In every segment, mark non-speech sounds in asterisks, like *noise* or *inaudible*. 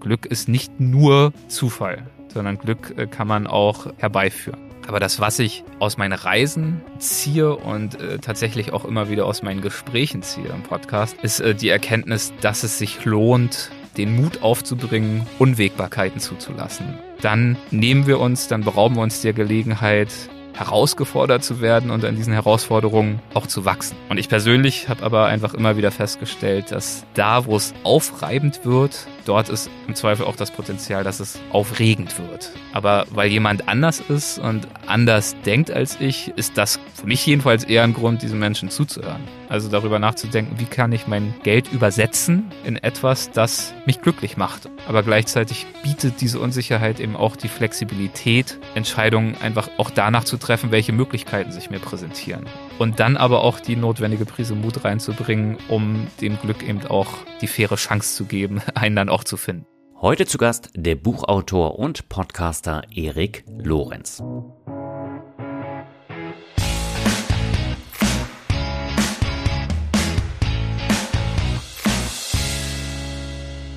Glück ist nicht nur Zufall, sondern Glück äh, kann man auch herbeiführen. Aber das, was ich aus meinen Reisen ziehe und äh, tatsächlich auch immer wieder aus meinen Gesprächen ziehe im Podcast, ist äh, die Erkenntnis, dass es sich lohnt, den Mut aufzubringen, Unwägbarkeiten zuzulassen. Dann nehmen wir uns, dann berauben wir uns der Gelegenheit, herausgefordert zu werden und an diesen Herausforderungen auch zu wachsen. Und ich persönlich habe aber einfach immer wieder festgestellt, dass da, wo es aufreibend wird, dort ist im Zweifel auch das Potenzial, dass es aufregend wird. Aber weil jemand anders ist und anders denkt als ich, ist das für mich jedenfalls eher ein Grund, diesen Menschen zuzuhören. Also darüber nachzudenken, wie kann ich mein Geld übersetzen in etwas, das mich glücklich macht. Aber gleichzeitig bietet diese Unsicherheit eben auch die Flexibilität, Entscheidungen einfach auch danach zu treffen, welche Möglichkeiten sich mir präsentieren. Und dann aber auch die notwendige Prise Mut reinzubringen, um dem Glück eben auch die faire Chance zu geben, *laughs* einen dann auch zu finden. Heute zu Gast der Buchautor und Podcaster Erik Lorenz.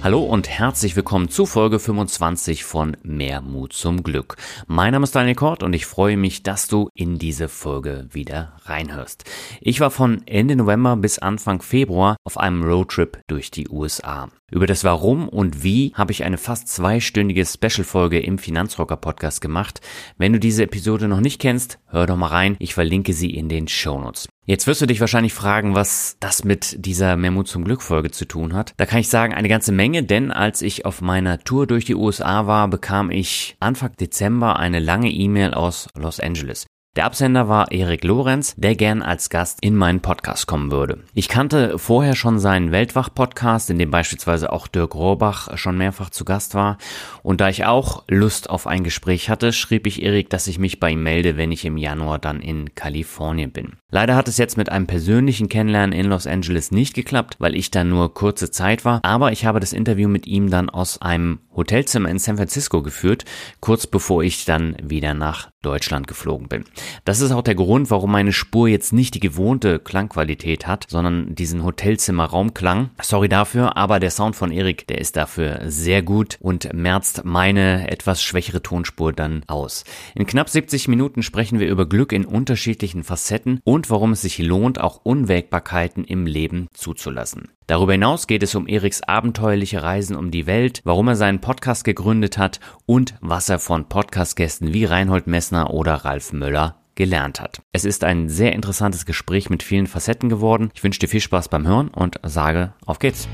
Hallo und herzlich willkommen zu Folge 25 von Mehr Mut zum Glück. Mein Name ist Daniel Kort und ich freue mich, dass du in diese Folge wieder reinhörst. Ich war von Ende November bis Anfang Februar auf einem Roadtrip durch die USA. Über das Warum und Wie habe ich eine fast zweistündige Special-Folge im Finanzrocker Podcast gemacht. Wenn du diese Episode noch nicht kennst, hör doch mal rein. Ich verlinke sie in den Shownotes. Jetzt wirst du dich wahrscheinlich fragen, was das mit dieser Memo zum Glück Folge zu tun hat. Da kann ich sagen, eine ganze Menge, denn als ich auf meiner Tour durch die USA war, bekam ich Anfang Dezember eine lange E-Mail aus Los Angeles. Der Absender war Erik Lorenz, der gern als Gast in meinen Podcast kommen würde. Ich kannte vorher schon seinen Weltwach-Podcast, in dem beispielsweise auch Dirk Rohrbach schon mehrfach zu Gast war. Und da ich auch Lust auf ein Gespräch hatte, schrieb ich Erik, dass ich mich bei ihm melde, wenn ich im Januar dann in Kalifornien bin. Leider hat es jetzt mit einem persönlichen Kennenlernen in Los Angeles nicht geklappt, weil ich da nur kurze Zeit war. Aber ich habe das Interview mit ihm dann aus einem Hotelzimmer in San Francisco geführt, kurz bevor ich dann wieder nach Deutschland geflogen bin. Das ist auch der Grund, warum meine Spur jetzt nicht die gewohnte Klangqualität hat, sondern diesen Hotelzimmer-Raumklang. Sorry dafür, aber der Sound von Erik, der ist dafür sehr gut und merzt meine etwas schwächere Tonspur dann aus. In knapp 70 Minuten sprechen wir über Glück in unterschiedlichen Facetten und warum es sich lohnt, auch Unwägbarkeiten im Leben zuzulassen. Darüber hinaus geht es um Eriks abenteuerliche Reisen um die Welt, warum er seinen Podcast gegründet hat und was er von Podcastgästen wie Reinhold Messner oder Ralf Möller gelernt hat. Es ist ein sehr interessantes Gespräch mit vielen Facetten geworden. Ich wünsche dir viel Spaß beim Hören und sage, auf geht's.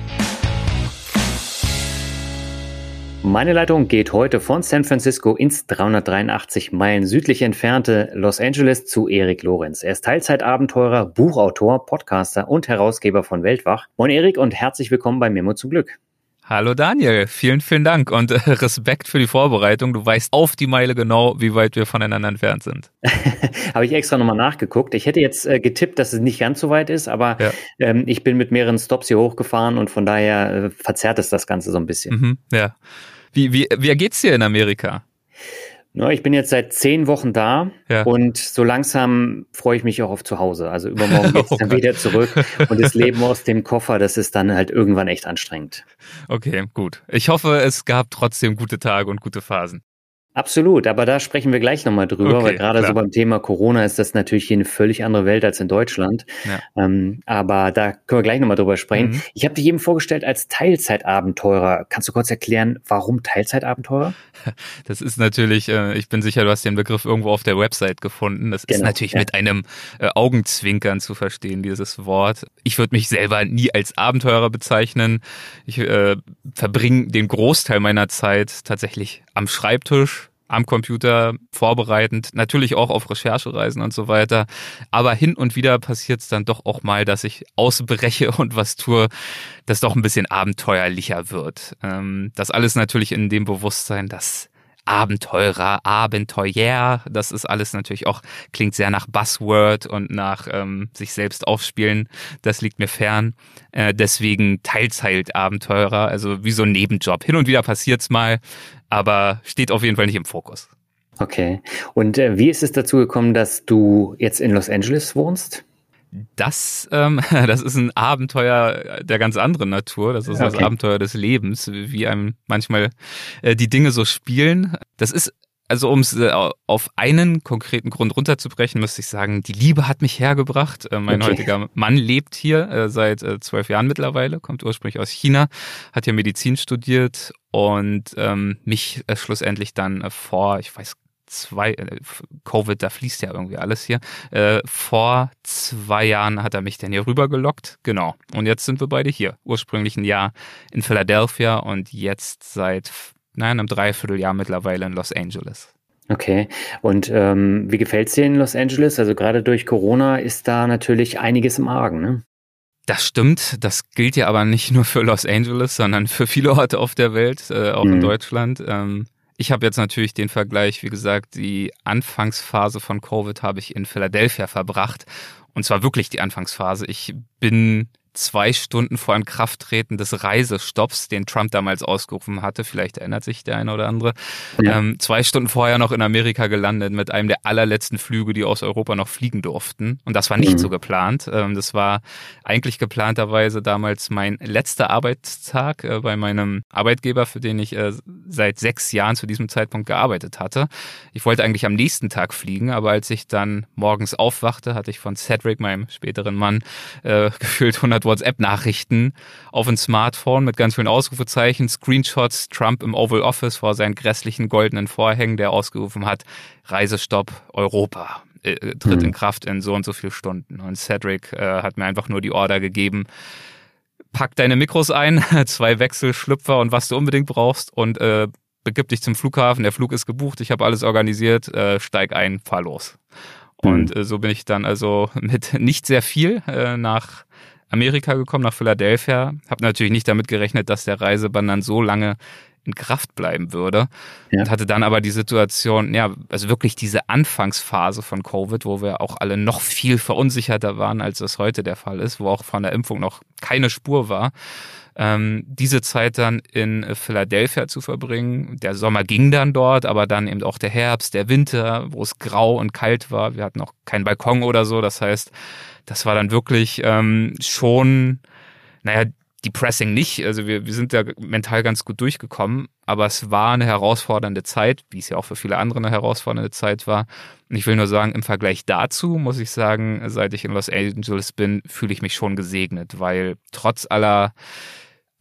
Meine Leitung geht heute von San Francisco ins 383 Meilen südlich entfernte Los Angeles zu Erik Lorenz. Er ist Teilzeitabenteurer, Buchautor, Podcaster und Herausgeber von Weltwach. Moin Erik und herzlich willkommen bei Memo zum Glück. Hallo Daniel, vielen, vielen Dank und äh, Respekt für die Vorbereitung. Du weißt auf die Meile genau, wie weit wir voneinander entfernt sind. *laughs* Habe ich extra nochmal nachgeguckt. Ich hätte jetzt äh, getippt, dass es nicht ganz so weit ist, aber ja. ähm, ich bin mit mehreren Stops hier hochgefahren und von daher äh, verzerrt es das Ganze so ein bisschen. Mhm, ja. Wie, wie, wie geht's dir in Amerika? Ja, ich bin jetzt seit zehn Wochen da ja. und so langsam freue ich mich auch auf zu Hause. Also übermorgen *laughs* geht es oh dann wieder zurück und das Leben aus dem Koffer, das ist dann halt irgendwann echt anstrengend. Okay, gut. Ich hoffe, es gab trotzdem gute Tage und gute Phasen. Absolut, aber da sprechen wir gleich nochmal drüber, okay, weil gerade so beim Thema Corona ist das natürlich hier eine völlig andere Welt als in Deutschland. Ja. Ähm, aber da können wir gleich nochmal drüber sprechen. Mhm. Ich habe dich eben vorgestellt als Teilzeitabenteurer. Kannst du kurz erklären, warum Teilzeitabenteurer? *laughs* Das ist natürlich, äh, ich bin sicher, du hast den Begriff irgendwo auf der Website gefunden. Das genau, ist natürlich ja. mit einem äh, Augenzwinkern zu verstehen, dieses Wort. Ich würde mich selber nie als Abenteurer bezeichnen. Ich äh, verbringe den Großteil meiner Zeit tatsächlich am Schreibtisch am Computer vorbereitend, natürlich auch auf Recherchereisen und so weiter. Aber hin und wieder passiert es dann doch auch mal, dass ich ausbreche *laughs* und was tue, das doch ein bisschen abenteuerlicher wird. Ähm, das alles natürlich in dem Bewusstsein, dass Abenteurer, Abenteuer, das ist alles natürlich auch, klingt sehr nach Buzzword und nach ähm, sich selbst aufspielen. Das liegt mir fern. Äh, deswegen Teilzeit-Abenteurer, also wie so ein Nebenjob. Hin und wieder passiert's mal, aber steht auf jeden Fall nicht im Fokus. Okay. Und äh, wie ist es dazu gekommen, dass du jetzt in Los Angeles wohnst? Das, ähm, *laughs* das ist ein Abenteuer der ganz anderen Natur. Das ist okay. das Abenteuer des Lebens, wie einem manchmal äh, die Dinge so spielen. Das ist also um es äh, auf einen konkreten Grund runterzubrechen, müsste ich sagen, die Liebe hat mich hergebracht. Äh, mein okay. heutiger Mann lebt hier äh, seit zwölf Jahren mittlerweile, kommt ursprünglich aus China, hat hier Medizin studiert und ähm, mich schlussendlich dann vor, ich weiß zwei, äh, Covid, da fließt ja irgendwie alles hier. Äh, vor zwei Jahren hat er mich dann hier rübergelockt. Genau. Und jetzt sind wir beide hier. Ursprünglich ein Jahr in Philadelphia und jetzt seit nein, einem Dreivierteljahr mittlerweile in Los Angeles. Okay. Und ähm, wie gefällt es dir in Los Angeles? Also gerade durch Corona ist da natürlich einiges im Argen, ne? Das stimmt. Das gilt ja aber nicht nur für Los Angeles, sondern für viele Orte auf der Welt, äh, auch mhm. in Deutschland. Ähm, ich habe jetzt natürlich den Vergleich, wie gesagt, die Anfangsphase von Covid habe ich in Philadelphia verbracht. Und zwar wirklich die Anfangsphase. Ich bin zwei Stunden vor Inkrafttreten des Reisestopps, den Trump damals ausgerufen hatte, vielleicht erinnert sich der eine oder andere, ja. ähm, zwei Stunden vorher noch in Amerika gelandet mit einem der allerletzten Flüge, die aus Europa noch fliegen durften. Und das war nicht mhm. so geplant. Ähm, das war eigentlich geplanterweise damals mein letzter Arbeitstag äh, bei meinem Arbeitgeber, für den ich äh, seit sechs Jahren zu diesem Zeitpunkt gearbeitet hatte. Ich wollte eigentlich am nächsten Tag fliegen, aber als ich dann morgens aufwachte, hatte ich von Cedric, meinem späteren Mann, äh, *laughs* gefühlt 100 WhatsApp-Nachrichten auf ein Smartphone mit ganz vielen Ausrufezeichen, Screenshots, Trump im Oval Office vor seinen grässlichen goldenen Vorhängen, der ausgerufen hat, Reisestopp Europa äh, tritt mhm. in Kraft in so und so viel Stunden. Und Cedric äh, hat mir einfach nur die Order gegeben, pack deine Mikros ein, *laughs* zwei Wechselschlüpfer und was du unbedingt brauchst und äh, begib dich zum Flughafen. Der Flug ist gebucht, ich habe alles organisiert, äh, steig ein, fahr los. Und mhm. äh, so bin ich dann also *laughs* mit nicht sehr viel äh, nach Amerika gekommen, nach Philadelphia. Habe natürlich nicht damit gerechnet, dass der Reisebann dann so lange in Kraft bleiben würde. Ja. Und hatte dann aber die Situation, ja, also wirklich diese Anfangsphase von Covid, wo wir auch alle noch viel verunsicherter waren, als es heute der Fall ist, wo auch von der Impfung noch keine Spur war. Ähm, diese Zeit dann in Philadelphia zu verbringen. Der Sommer ging dann dort, aber dann eben auch der Herbst, der Winter, wo es grau und kalt war. Wir hatten auch keinen Balkon oder so. Das heißt, das war dann wirklich ähm, schon, naja, depressing nicht. Also wir, wir sind da mental ganz gut durchgekommen, aber es war eine herausfordernde Zeit, wie es ja auch für viele andere eine herausfordernde Zeit war. Und ich will nur sagen, im Vergleich dazu muss ich sagen, seit ich in Los Angeles bin, fühle ich mich schon gesegnet, weil trotz aller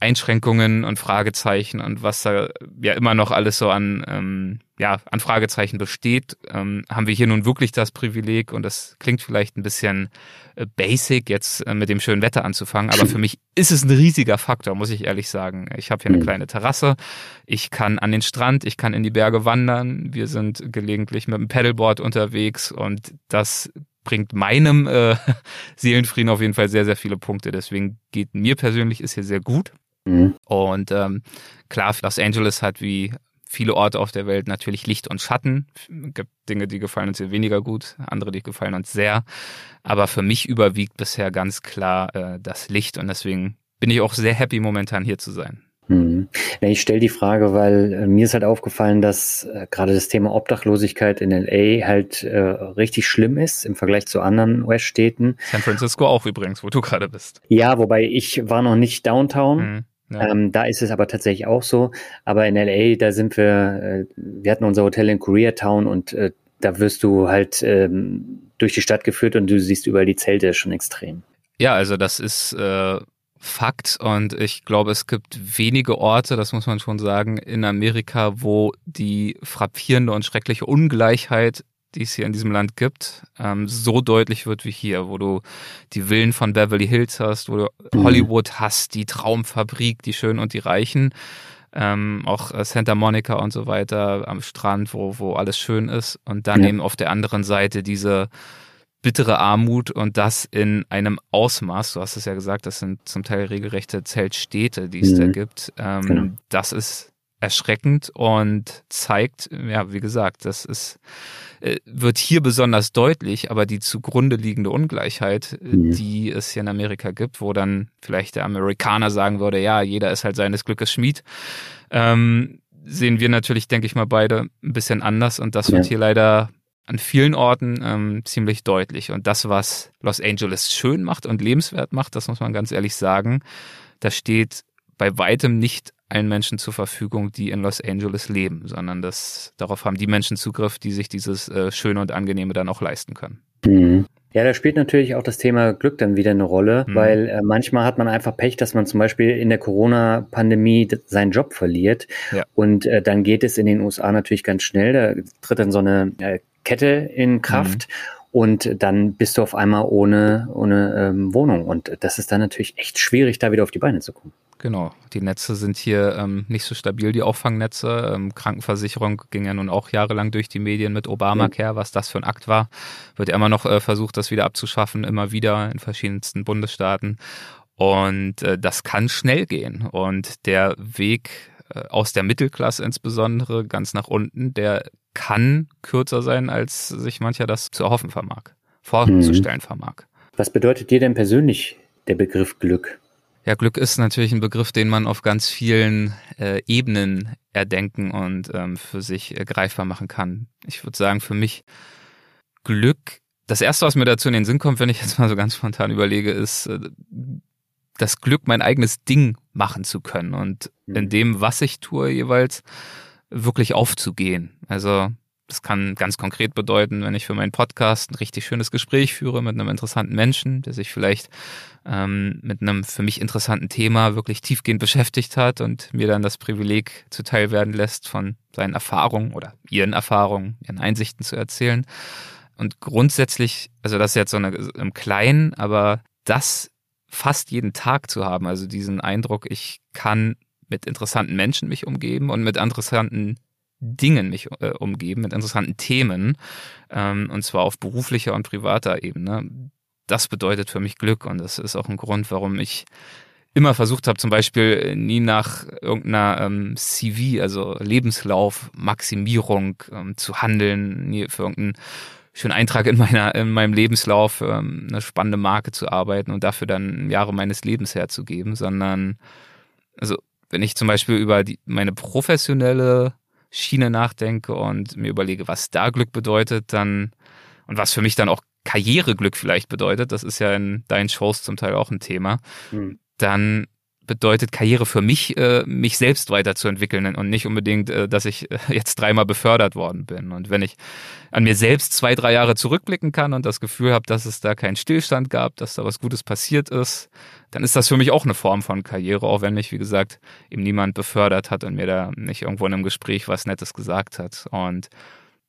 Einschränkungen und Fragezeichen und was da ja immer noch alles so an, ähm, ja, an Fragezeichen besteht, ähm, haben wir hier nun wirklich das Privileg und das klingt vielleicht ein bisschen äh, basic, jetzt äh, mit dem schönen Wetter anzufangen, aber für mich ist es ein riesiger Faktor, muss ich ehrlich sagen. Ich habe hier eine mhm. kleine Terrasse, ich kann an den Strand, ich kann in die Berge wandern, wir sind gelegentlich mit dem Paddleboard unterwegs und das bringt meinem äh, *laughs* Seelenfrieden auf jeden Fall sehr, sehr viele Punkte. Deswegen geht mir persönlich ist hier sehr gut. Mhm. Und ähm, klar, Los Angeles hat wie viele Orte auf der Welt natürlich Licht und Schatten. Es gibt Dinge, die gefallen uns hier weniger gut, andere, die gefallen uns sehr. Aber für mich überwiegt bisher ganz klar äh, das Licht und deswegen bin ich auch sehr happy, momentan hier zu sein. Hm. Ich stelle die Frage, weil äh, mir ist halt aufgefallen, dass äh, gerade das Thema Obdachlosigkeit in LA halt äh, richtig schlimm ist im Vergleich zu anderen US-Städten. San Francisco auch übrigens, wo du gerade bist. Ja, wobei ich war noch nicht downtown. Hm. Ja. Ähm, da ist es aber tatsächlich auch so. Aber in LA, da sind wir, äh, wir hatten unser Hotel in Koreatown und äh, da wirst du halt ähm, durch die Stadt geführt und du siehst überall die Zelte schon extrem. Ja, also das ist äh, Fakt und ich glaube, es gibt wenige Orte, das muss man schon sagen, in Amerika, wo die frappierende und schreckliche Ungleichheit die es hier in diesem Land gibt, ähm, so deutlich wird wie hier, wo du die Villen von Beverly Hills hast, wo du mhm. Hollywood hast, die Traumfabrik, die Schönen und die Reichen, ähm, auch äh, Santa Monica und so weiter am Strand, wo, wo alles schön ist. Und dann ja. eben auf der anderen Seite diese bittere Armut und das in einem Ausmaß, du hast es ja gesagt, das sind zum Teil regelrechte Zeltstädte, die es mhm. da gibt. Ähm, genau. Das ist erschreckend und zeigt, ja, wie gesagt, das ist äh, wird hier besonders deutlich, aber die zugrunde liegende Ungleichheit, äh, mhm. die es hier in Amerika gibt, wo dann vielleicht der Amerikaner sagen würde, ja, jeder ist halt seines Glückes Schmied, ähm, sehen wir natürlich, denke ich mal, beide ein bisschen anders und das ja. wird hier leider an vielen Orten ähm, ziemlich deutlich. Und das, was Los Angeles schön macht und lebenswert macht, das muss man ganz ehrlich sagen, da steht bei weitem nicht allen Menschen zur Verfügung, die in Los Angeles leben, sondern das, darauf haben die Menschen Zugriff, die sich dieses äh, Schöne und Angenehme dann auch leisten können. Mhm. Ja, da spielt natürlich auch das Thema Glück dann wieder eine Rolle, mhm. weil äh, manchmal hat man einfach Pech, dass man zum Beispiel in der Corona-Pandemie seinen Job verliert. Ja. Und äh, dann geht es in den USA natürlich ganz schnell. Da tritt dann so eine äh, Kette in Kraft. Mhm und dann bist du auf einmal ohne, ohne ähm, Wohnung. Und das ist dann natürlich echt schwierig, da wieder auf die Beine zu kommen. Genau, die Netze sind hier ähm, nicht so stabil, die Auffangnetze. Ähm, Krankenversicherung ging ja nun auch jahrelang durch die Medien mit Obamacare, was das für ein Akt war. Wird ja immer noch äh, versucht, das wieder abzuschaffen, immer wieder in verschiedensten Bundesstaaten. Und äh, das kann schnell gehen. Und der Weg äh, aus der Mittelklasse insbesondere ganz nach unten, der kann kürzer sein, als sich mancher das zu erhoffen vermag, vorzustellen mhm. vermag. Was bedeutet dir denn persönlich der Begriff Glück? Ja, Glück ist natürlich ein Begriff, den man auf ganz vielen äh, Ebenen erdenken und ähm, für sich äh, greifbar machen kann. Ich würde sagen, für mich Glück, das erste, was mir dazu in den Sinn kommt, wenn ich jetzt mal so ganz spontan überlege, ist äh, das Glück, mein eigenes Ding machen zu können und mhm. in dem, was ich tue, jeweils wirklich aufzugehen. Also das kann ganz konkret bedeuten, wenn ich für meinen Podcast ein richtig schönes Gespräch führe mit einem interessanten Menschen, der sich vielleicht ähm, mit einem für mich interessanten Thema wirklich tiefgehend beschäftigt hat und mir dann das Privileg zuteil werden lässt, von seinen Erfahrungen oder ihren Erfahrungen, ihren Einsichten zu erzählen. Und grundsätzlich, also das ist jetzt so eine, im Kleinen, aber das fast jeden Tag zu haben, also diesen Eindruck, ich kann mit interessanten Menschen mich umgeben und mit interessanten Dingen mich äh, umgeben, mit interessanten Themen, ähm, und zwar auf beruflicher und privater Ebene. Das bedeutet für mich Glück und das ist auch ein Grund, warum ich immer versucht habe, zum Beispiel nie nach irgendeiner ähm, CV, also Lebenslauf, Maximierung ähm, zu handeln, nie für irgendeinen schönen Eintrag in meiner in meinem Lebenslauf ähm, eine spannende Marke zu arbeiten und dafür dann Jahre meines Lebens herzugeben, sondern also wenn ich zum Beispiel über die, meine professionelle Schiene nachdenke und mir überlege, was da Glück bedeutet, dann und was für mich dann auch Karriereglück vielleicht bedeutet, das ist ja in deinen Shows zum Teil auch ein Thema, mhm. dann bedeutet Karriere für mich, äh, mich selbst weiterzuentwickeln und nicht unbedingt, äh, dass ich äh, jetzt dreimal befördert worden bin. Und wenn ich an mir selbst zwei, drei Jahre zurückblicken kann und das Gefühl habe, dass es da keinen Stillstand gab, dass da was Gutes passiert ist, dann ist das für mich auch eine Form von Karriere, auch wenn mich, wie gesagt, eben niemand befördert hat und mir da nicht irgendwo in einem Gespräch was Nettes gesagt hat. Und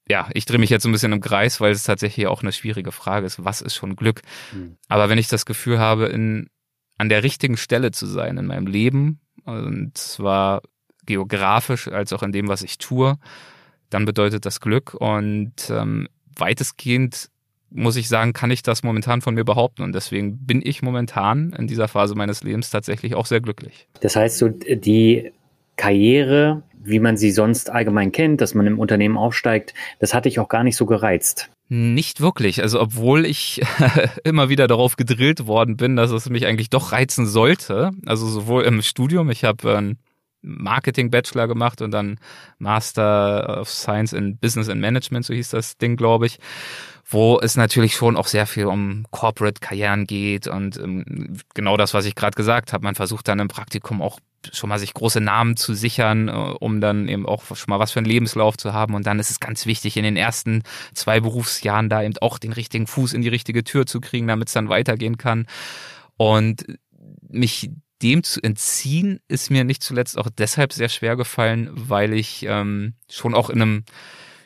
ja, ich drehe mich jetzt ein bisschen im Kreis, weil es tatsächlich auch eine schwierige Frage ist. Was ist schon Glück? Mhm. Aber wenn ich das Gefühl habe, in an der richtigen Stelle zu sein in meinem Leben, und zwar geografisch als auch in dem, was ich tue, dann bedeutet das Glück. Und ähm, weitestgehend muss ich sagen, kann ich das momentan von mir behaupten. Und deswegen bin ich momentan in dieser Phase meines Lebens tatsächlich auch sehr glücklich. Das heißt, so die Karriere, wie man sie sonst allgemein kennt, dass man im Unternehmen aufsteigt, das hatte ich auch gar nicht so gereizt. Nicht wirklich. Also obwohl ich *laughs* immer wieder darauf gedrillt worden bin, dass es mich eigentlich doch reizen sollte. Also sowohl im Studium, ich habe einen Marketing-Bachelor gemacht und dann Master of Science in Business and Management, so hieß das Ding, glaube ich wo es natürlich schon auch sehr viel um Corporate-Karrieren geht und ähm, genau das, was ich gerade gesagt habe. Man versucht dann im Praktikum auch schon mal sich große Namen zu sichern, äh, um dann eben auch schon mal was für einen Lebenslauf zu haben. Und dann ist es ganz wichtig, in den ersten zwei Berufsjahren da eben auch den richtigen Fuß in die richtige Tür zu kriegen, damit es dann weitergehen kann. Und mich dem zu entziehen, ist mir nicht zuletzt auch deshalb sehr schwer gefallen, weil ich ähm, schon auch in einem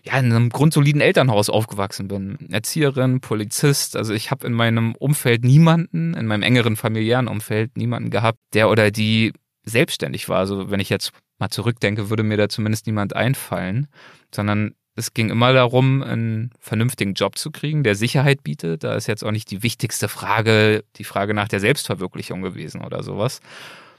ja, in einem grundsoliden Elternhaus aufgewachsen bin. Erzieherin, Polizist. Also ich habe in meinem Umfeld niemanden, in meinem engeren familiären Umfeld niemanden gehabt, der oder die selbstständig war. Also wenn ich jetzt mal zurückdenke, würde mir da zumindest niemand einfallen, sondern es ging immer darum, einen vernünftigen Job zu kriegen, der Sicherheit bietet. Da ist jetzt auch nicht die wichtigste Frage, die Frage nach der Selbstverwirklichung gewesen oder sowas.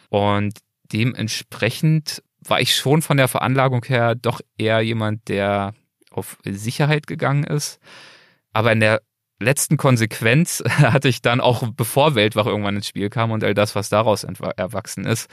Und dementsprechend war ich schon von der Veranlagung her doch eher jemand, der auf Sicherheit gegangen ist. Aber in der letzten Konsequenz *laughs* hatte ich dann auch, bevor Weltwach irgendwann ins Spiel kam und all das, was daraus erwachsen ist,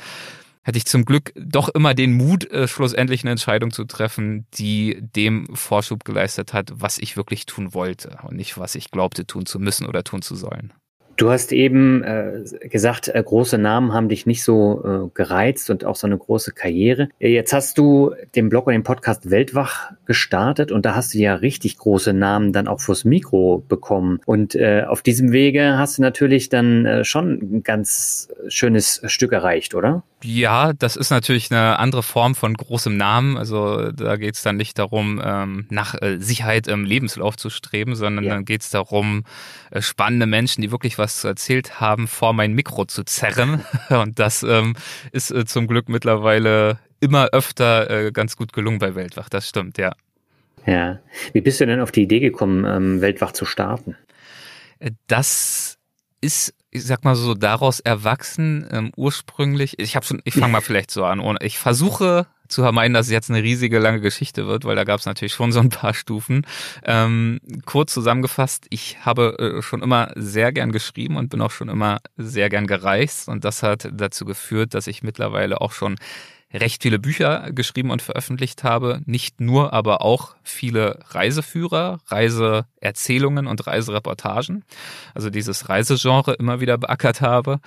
hatte ich zum Glück doch immer den Mut, äh, schlussendlich eine Entscheidung zu treffen, die dem Vorschub geleistet hat, was ich wirklich tun wollte und nicht, was ich glaubte tun zu müssen oder tun zu sollen. Du hast eben äh, gesagt, äh, große Namen haben dich nicht so äh, gereizt und auch so eine große Karriere. Jetzt hast du den Blog und den Podcast Weltwach gestartet und da hast du ja richtig große Namen dann auch fürs Mikro bekommen. Und äh, auf diesem Wege hast du natürlich dann äh, schon ein ganz schönes Stück erreicht, oder? Ja, das ist natürlich eine andere Form von großem Namen. Also da geht es dann nicht darum, ähm, nach äh, Sicherheit im Lebenslauf zu streben, sondern ja. dann geht es darum, äh, spannende Menschen, die wirklich was zu erzählt haben, vor mein Mikro zu zerren. *laughs* Und das ähm, ist äh, zum Glück mittlerweile immer öfter ganz gut gelungen bei Weltwach. Das stimmt, ja. Ja. Wie bist du denn auf die Idee gekommen, ähm, Weltwach zu starten? Das ist ich sag mal so daraus erwachsen ähm, ursprünglich. Ich habe schon ich fange mal vielleicht so an und ich versuche zu vermeiden, dass es jetzt eine riesige lange Geschichte wird, weil da gab es natürlich schon so ein paar Stufen. Ähm, kurz zusammengefasst, ich habe äh, schon immer sehr gern geschrieben und bin auch schon immer sehr gern gereist. Und das hat dazu geführt, dass ich mittlerweile auch schon recht viele Bücher geschrieben und veröffentlicht habe. Nicht nur, aber auch viele Reiseführer, Reiseerzählungen und Reisereportagen. Also dieses Reisegenre immer wieder beackert habe.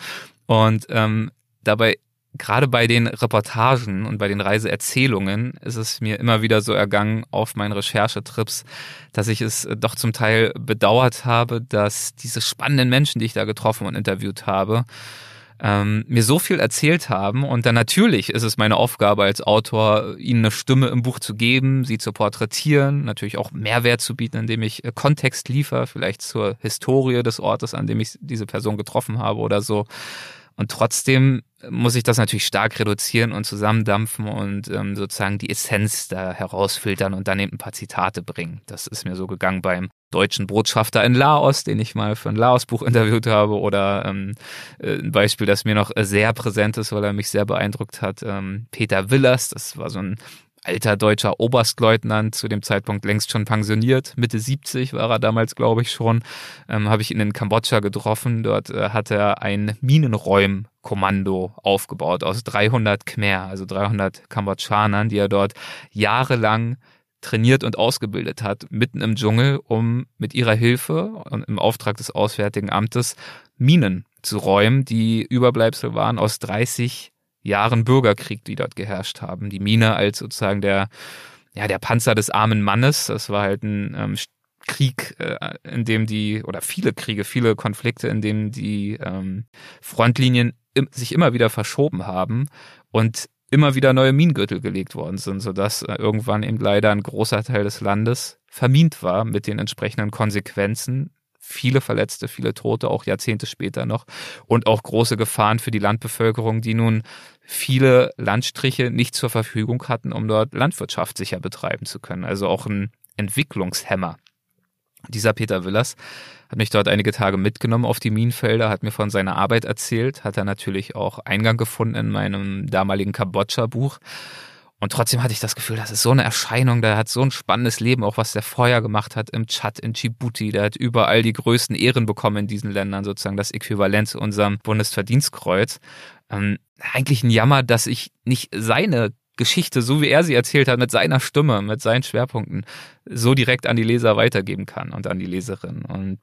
Und ähm, dabei gerade bei den Reportagen und bei den Reiseerzählungen ist es mir immer wieder so ergangen auf meinen Recherchetrips, dass ich es doch zum Teil bedauert habe, dass diese spannenden Menschen, die ich da getroffen und interviewt habe, ähm, mir so viel erzählt haben. Und dann natürlich ist es meine Aufgabe als Autor, ihnen eine Stimme im Buch zu geben, sie zu porträtieren, natürlich auch Mehrwert zu bieten, indem ich äh, Kontext liefere, vielleicht zur Historie des Ortes, an dem ich diese Person getroffen habe oder so. Und trotzdem muss ich das natürlich stark reduzieren und zusammendampfen und ähm, sozusagen die Essenz da herausfiltern und dann eben ein paar Zitate bringen. Das ist mir so gegangen beim deutschen Botschafter in Laos, den ich mal für ein Laos-Buch interviewt habe, oder ähm, äh, ein Beispiel, das mir noch sehr präsent ist, weil er mich sehr beeindruckt hat, ähm, Peter Willers, das war so ein alter deutscher Oberstleutnant, zu dem Zeitpunkt längst schon pensioniert, Mitte 70 war er damals, glaube ich schon, ähm, habe ich ihn in Kambodscha getroffen. Dort äh, hat er ein Minenräumkommando aufgebaut aus 300 Khmer, also 300 Kambodschanern, die er dort jahrelang trainiert und ausgebildet hat, mitten im Dschungel, um mit ihrer Hilfe und im Auftrag des Auswärtigen Amtes Minen zu räumen, die Überbleibsel waren aus 30 Jahren Bürgerkrieg, die dort geherrscht haben. Die Mine als sozusagen der, ja, der Panzer des armen Mannes. Das war halt ein ähm, Krieg, äh, in dem die, oder viele Kriege, viele Konflikte, in denen die ähm, Frontlinien im, sich immer wieder verschoben haben und immer wieder neue Minengürtel gelegt worden sind, sodass äh, irgendwann eben leider ein großer Teil des Landes vermint war mit den entsprechenden Konsequenzen, viele Verletzte, viele Tote, auch Jahrzehnte später noch und auch große Gefahren für die Landbevölkerung, die nun viele Landstriche nicht zur Verfügung hatten, um dort Landwirtschaft sicher betreiben zu können. Also auch ein Entwicklungshemmer. Dieser Peter Willers hat mich dort einige Tage mitgenommen auf die Minenfelder, hat mir von seiner Arbeit erzählt, hat er natürlich auch Eingang gefunden in meinem damaligen Kambodscha-Buch. Und trotzdem hatte ich das Gefühl, das ist so eine Erscheinung, der hat so ein spannendes Leben, auch was der vorher gemacht hat im Tschad, in Djibouti. Der hat überall die größten Ehren bekommen in diesen Ländern, sozusagen das Äquivalent zu unserem Bundesverdienstkreuz. Ähm, eigentlich ein Jammer, dass ich nicht seine Geschichte, so wie er sie erzählt hat, mit seiner Stimme, mit seinen Schwerpunkten, so direkt an die Leser weitergeben kann und an die Leserin. Und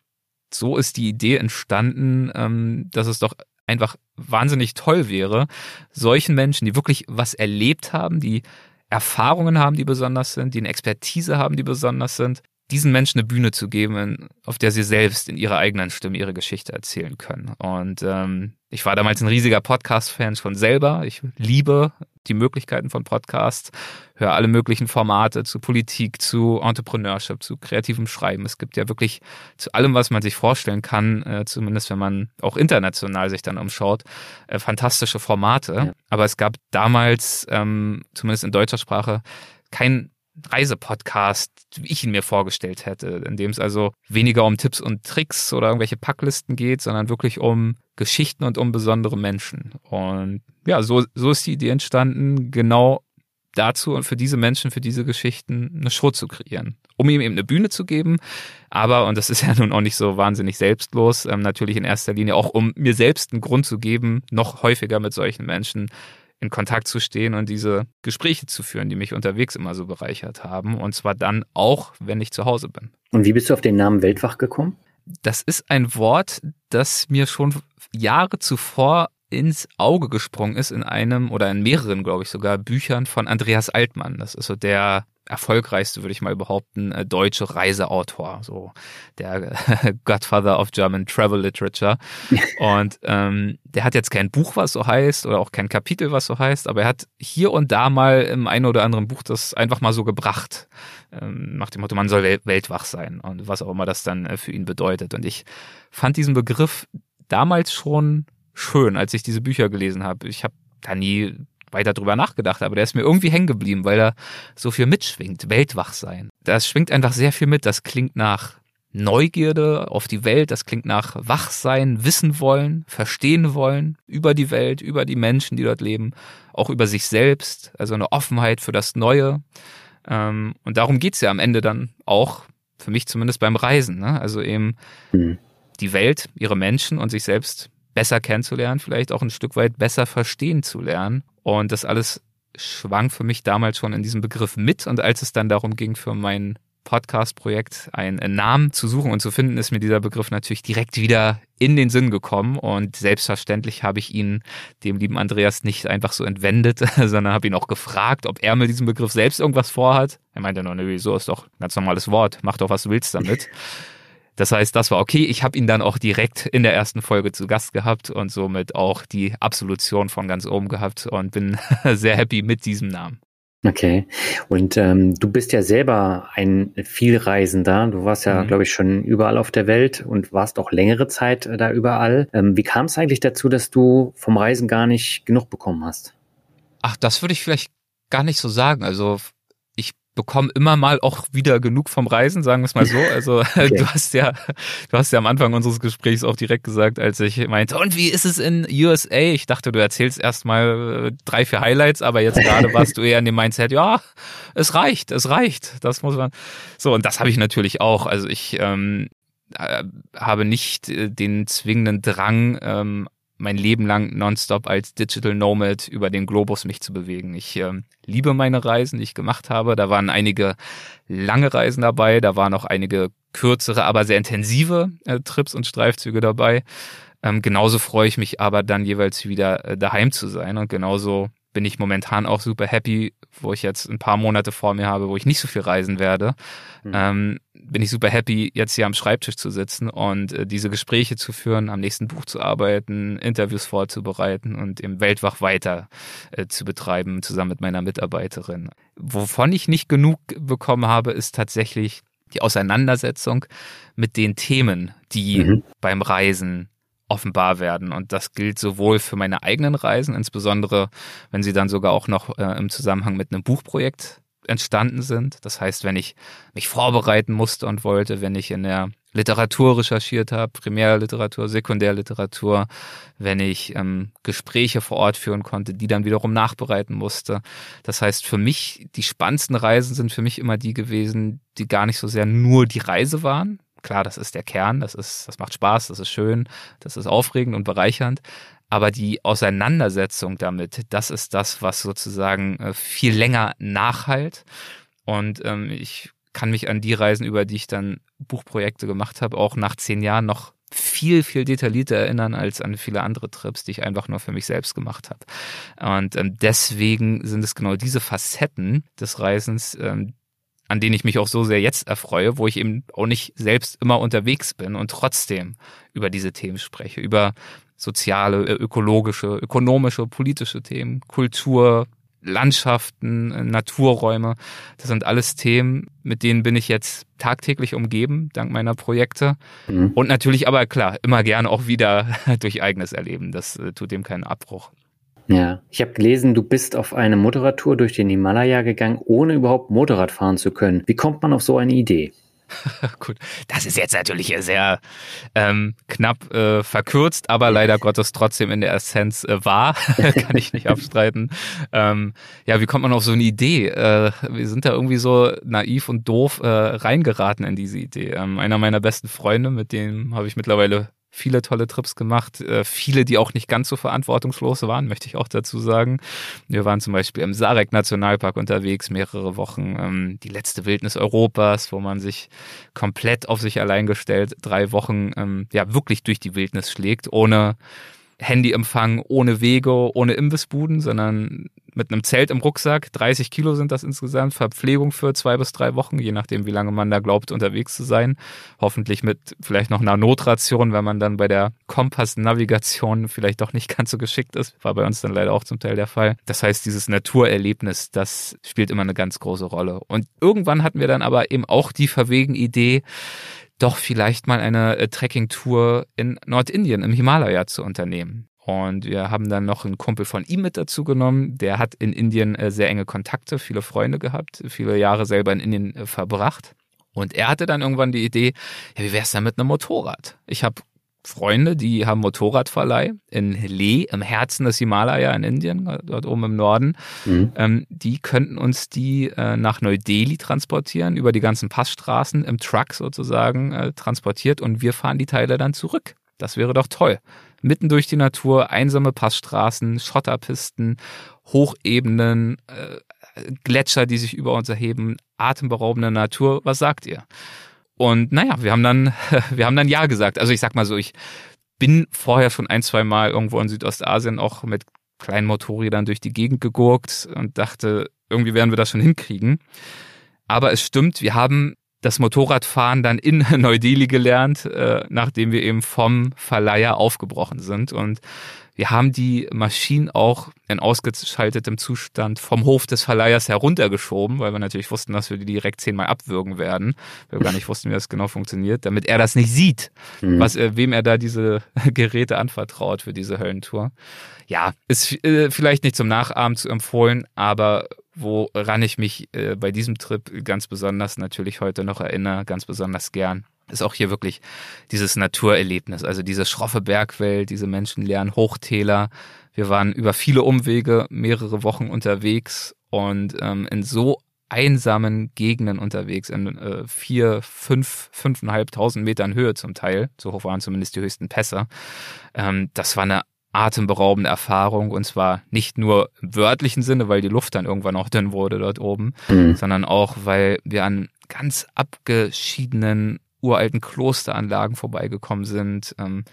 so ist die Idee entstanden, ähm, dass es doch einfach wahnsinnig toll wäre, solchen Menschen, die wirklich was erlebt haben, die Erfahrungen haben, die besonders sind, die eine Expertise haben, die besonders sind, diesen Menschen eine Bühne zu geben, auf der sie selbst in ihrer eigenen Stimme ihre Geschichte erzählen können. Und ähm, ich war damals ein riesiger Podcast-Fan schon selber. Ich liebe die Möglichkeiten von Podcasts, höre alle möglichen Formate zu Politik, zu Entrepreneurship, zu kreativem Schreiben. Es gibt ja wirklich zu allem, was man sich vorstellen kann, äh, zumindest wenn man auch international sich dann umschaut, äh, fantastische Formate. Ja. Aber es gab damals, ähm, zumindest in deutscher Sprache, kein Reisepodcast, wie ich ihn mir vorgestellt hätte, in dem es also weniger um Tipps und Tricks oder irgendwelche Packlisten geht, sondern wirklich um Geschichten und um besondere Menschen. Und ja, so, so ist die Idee entstanden, genau dazu und für diese Menschen, für diese Geschichten eine Show zu kreieren. Um ihm eben eine Bühne zu geben, aber, und das ist ja nun auch nicht so wahnsinnig selbstlos, ähm, natürlich in erster Linie auch, um mir selbst einen Grund zu geben, noch häufiger mit solchen Menschen in Kontakt zu stehen und diese Gespräche zu führen, die mich unterwegs immer so bereichert haben. Und zwar dann auch, wenn ich zu Hause bin. Und wie bist du auf den Namen Weltwach gekommen? Das ist ein Wort, das mir schon Jahre zuvor ins Auge gesprungen ist in einem oder in mehreren, glaube ich, sogar Büchern von Andreas Altmann. Das ist so der erfolgreichste, würde ich mal behaupten, äh, deutsche Reiseautor, so der *laughs* Godfather of German Travel Literature. *laughs* Und ähm, der hat jetzt kein Buch, was so heißt, oder auch kein Kapitel, was so heißt, aber er hat hier und da mal im einen oder anderen Buch das einfach mal so gebracht, ähm, nach dem Motto, man soll weltwach sein und was auch immer das dann äh, für ihn bedeutet. Und ich fand diesen Begriff damals schon schön, als ich diese Bücher gelesen habe. Ich habe da nie weiter drüber nachgedacht, aber der ist mir irgendwie hängen geblieben, weil er so viel mitschwingt. Weltwach sein. Das schwingt einfach sehr viel mit. Das klingt nach Neugierde auf die Welt, das klingt nach Wachsein, wissen wollen, verstehen wollen über die Welt, über die Menschen, die dort leben, auch über sich selbst, also eine Offenheit für das Neue. Ähm, und darum geht's ja am Ende dann auch, für mich zumindest beim Reisen. Ne? Also eben mhm. die Welt, ihre Menschen und sich selbst besser kennenzulernen, vielleicht auch ein Stück weit besser verstehen zu lernen. Und das alles schwang für mich damals schon in diesem Begriff mit. Und als es dann darum ging, für mein Podcast-Projekt einen Namen zu suchen und zu finden, ist mir dieser Begriff natürlich direkt wieder in den Sinn gekommen. Und selbstverständlich habe ich ihn dem lieben Andreas nicht einfach so entwendet, *laughs* sondern habe ihn auch gefragt, ob er mit diesem Begriff selbst irgendwas vorhat. Er meinte nur, ne, wieso ist doch ein ganz normales Wort, mach doch, was du willst damit. *laughs* Das heißt, das war okay. Ich habe ihn dann auch direkt in der ersten Folge zu Gast gehabt und somit auch die Absolution von ganz oben gehabt und bin *laughs* sehr happy mit diesem Namen. Okay. Und ähm, du bist ja selber ein Vielreisender. Du warst ja, mhm. glaube ich, schon überall auf der Welt und warst auch längere Zeit äh, da überall. Ähm, wie kam es eigentlich dazu, dass du vom Reisen gar nicht genug bekommen hast? Ach, das würde ich vielleicht gar nicht so sagen. Also bekomme immer mal auch wieder genug vom Reisen, sagen wir es mal so. *laughs* Also okay. du hast ja, du hast ja am Anfang unseres Gesprächs auch direkt gesagt, als ich meinte, und wie ist es in USA? Ich dachte, du erzählst erst mal äh, drei, vier Highlights, aber jetzt gerade *laughs* warst du eher in dem Mindset, ja, es reicht, es reicht. Das muss man. So, und das habe ich natürlich auch. Also ich ähm, äh, habe nicht äh, den zwingenden Drang, ähm, mein Leben lang nonstop als Digital Nomad über den Globus mich zu bewegen. Ich äh, liebe meine Reisen, die ich gemacht habe. Da waren einige lange Reisen dabei, da waren auch einige kürzere, aber sehr intensive äh, Trips und Streifzüge dabei. Ähm, genauso freue ich mich aber dann jeweils wieder äh, daheim zu sein und genauso bin ich momentan auch super happy, wo ich jetzt ein paar Monate vor mir habe, wo ich nicht so viel reisen werde. Mhm. Ähm, bin ich super happy, jetzt hier am Schreibtisch zu sitzen und äh, diese Gespräche zu führen, am nächsten Buch zu arbeiten, Interviews vorzubereiten und im Weltwach weiter äh, zu betreiben, zusammen mit meiner Mitarbeiterin. Wovon ich nicht genug bekommen habe, ist tatsächlich die Auseinandersetzung mit den Themen, die mhm. beim Reisen offenbar werden. Und das gilt sowohl für meine eigenen Reisen, insbesondere wenn sie dann sogar auch noch äh, im Zusammenhang mit einem Buchprojekt entstanden sind. Das heißt, wenn ich mich vorbereiten musste und wollte, wenn ich in der Literatur recherchiert habe, Primärliteratur, Sekundärliteratur, wenn ich ähm, Gespräche vor Ort führen konnte, die dann wiederum nachbereiten musste. Das heißt, für mich, die spannendsten Reisen sind für mich immer die gewesen, die gar nicht so sehr nur die Reise waren, Klar, das ist der Kern, das ist, das macht Spaß, das ist schön, das ist aufregend und bereichernd. Aber die Auseinandersetzung damit, das ist das, was sozusagen äh, viel länger nachhalt. Und ähm, ich kann mich an die Reisen, über die ich dann Buchprojekte gemacht habe, auch nach zehn Jahren noch viel, viel detaillierter erinnern als an viele andere Trips, die ich einfach nur für mich selbst gemacht habe. Und ähm, deswegen sind es genau diese Facetten des Reisens, ähm, an denen ich mich auch so sehr jetzt erfreue, wo ich eben auch nicht selbst immer unterwegs bin und trotzdem über diese Themen spreche, über soziale, äh, ökologische, ökonomische, politische Themen, Kultur, Landschaften, äh, Naturräume. Das sind alles Themen, mit denen bin ich jetzt tagtäglich umgeben, dank meiner Projekte. Mhm. Und natürlich aber klar, immer gerne auch wieder *laughs* durch eigenes Erleben. Das äh, tut dem keinen Abbruch. Ja, ich habe gelesen, du bist auf eine Motorradtour durch den Himalaya gegangen, ohne überhaupt Motorrad fahren zu können. Wie kommt man auf so eine Idee? *laughs* Gut, das ist jetzt natürlich sehr ähm, knapp äh, verkürzt, aber leider *laughs* Gottes trotzdem in der Essenz äh, wahr, *laughs* kann ich nicht abstreiten. Ähm, ja, wie kommt man auf so eine Idee? Äh, wir sind da irgendwie so naiv und doof äh, reingeraten in diese Idee. Ähm, einer meiner besten Freunde, mit dem habe ich mittlerweile viele tolle Trips gemacht, äh, viele, die auch nicht ganz so verantwortungslos waren, möchte ich auch dazu sagen. Wir waren zum Beispiel im Sarek Nationalpark unterwegs, mehrere Wochen, ähm, die letzte Wildnis Europas, wo man sich komplett auf sich allein gestellt, drei Wochen, ähm, ja, wirklich durch die Wildnis schlägt, ohne Handyempfang, ohne Wege, ohne Imbissbuden, sondern mit einem Zelt im Rucksack. 30 Kilo sind das insgesamt. Verpflegung für zwei bis drei Wochen, je nachdem, wie lange man da glaubt, unterwegs zu sein. Hoffentlich mit vielleicht noch einer Notration, wenn man dann bei der Kompass-Navigation vielleicht doch nicht ganz so geschickt ist. War bei uns dann leider auch zum Teil der Fall. Das heißt, dieses Naturerlebnis, das spielt immer eine ganz große Rolle. Und irgendwann hatten wir dann aber eben auch die verwegen Idee, doch vielleicht mal eine äh, Trekking-Tour in Nordindien im Himalaya zu unternehmen. Und wir haben dann noch einen Kumpel von ihm mit dazu genommen. Der hat in Indien äh, sehr enge Kontakte, viele Freunde gehabt, viele Jahre selber in Indien äh, verbracht. Und er hatte dann irgendwann die Idee, ja, wie wär's denn mit einem Motorrad? Ich habe Freunde, die haben Motorradverleih in Leh, im Herzen des Himalaya in Indien, dort oben im Norden. Mhm. Ähm, die könnten uns die äh, nach Neu-Delhi transportieren, über die ganzen Passstraßen im Truck sozusagen äh, transportiert und wir fahren die Teile dann zurück. Das wäre doch toll. Mitten durch die Natur, einsame Passstraßen, Schotterpisten, Hochebenen, äh, Gletscher, die sich über uns erheben, atemberaubende Natur. Was sagt ihr? Und naja, wir haben dann, *laughs* wir haben dann Ja gesagt. Also ich sag mal so, ich bin vorher schon ein, zwei Mal irgendwo in Südostasien auch mit kleinen Motorrädern durch die Gegend gegurkt und dachte, irgendwie werden wir das schon hinkriegen. Aber es stimmt, wir haben das Motorradfahren dann in *laughs* Neu-Delhi gelernt, äh, nachdem wir eben vom Verleiher aufgebrochen sind. Und wir haben die Maschinen auch in ausgeschaltetem Zustand vom Hof des Verleihers heruntergeschoben, weil wir natürlich wussten, dass wir die direkt zehnmal abwürgen werden, weil wir gar nicht wussten, wie das genau funktioniert, damit er das nicht sieht, mhm. was, äh, wem er da diese *laughs* Geräte anvertraut für diese Höllentour. Ja, ist äh, vielleicht nicht zum Nachahmen zu empfohlen, aber woran ich mich äh, bei diesem Trip ganz besonders natürlich heute noch erinnere, ganz besonders gern, ist auch hier wirklich dieses Naturerlebnis, also diese schroffe Bergwelt, diese menschenleeren Hochtäler. Wir waren über viele Umwege mehrere Wochen unterwegs und ähm, in so einsamen Gegenden unterwegs, in äh, vier, fünf, fünfeinhalbtausend Metern Höhe zum Teil. So hoch waren zumindest die höchsten Pässe. Ähm, das war eine atemberaubende Erfahrung und zwar nicht nur im wörtlichen Sinne, weil die Luft dann irgendwann auch dünn wurde dort oben, mhm. sondern auch, weil wir an ganz abgeschiedenen uralten Klosteranlagen vorbeigekommen sind ähm,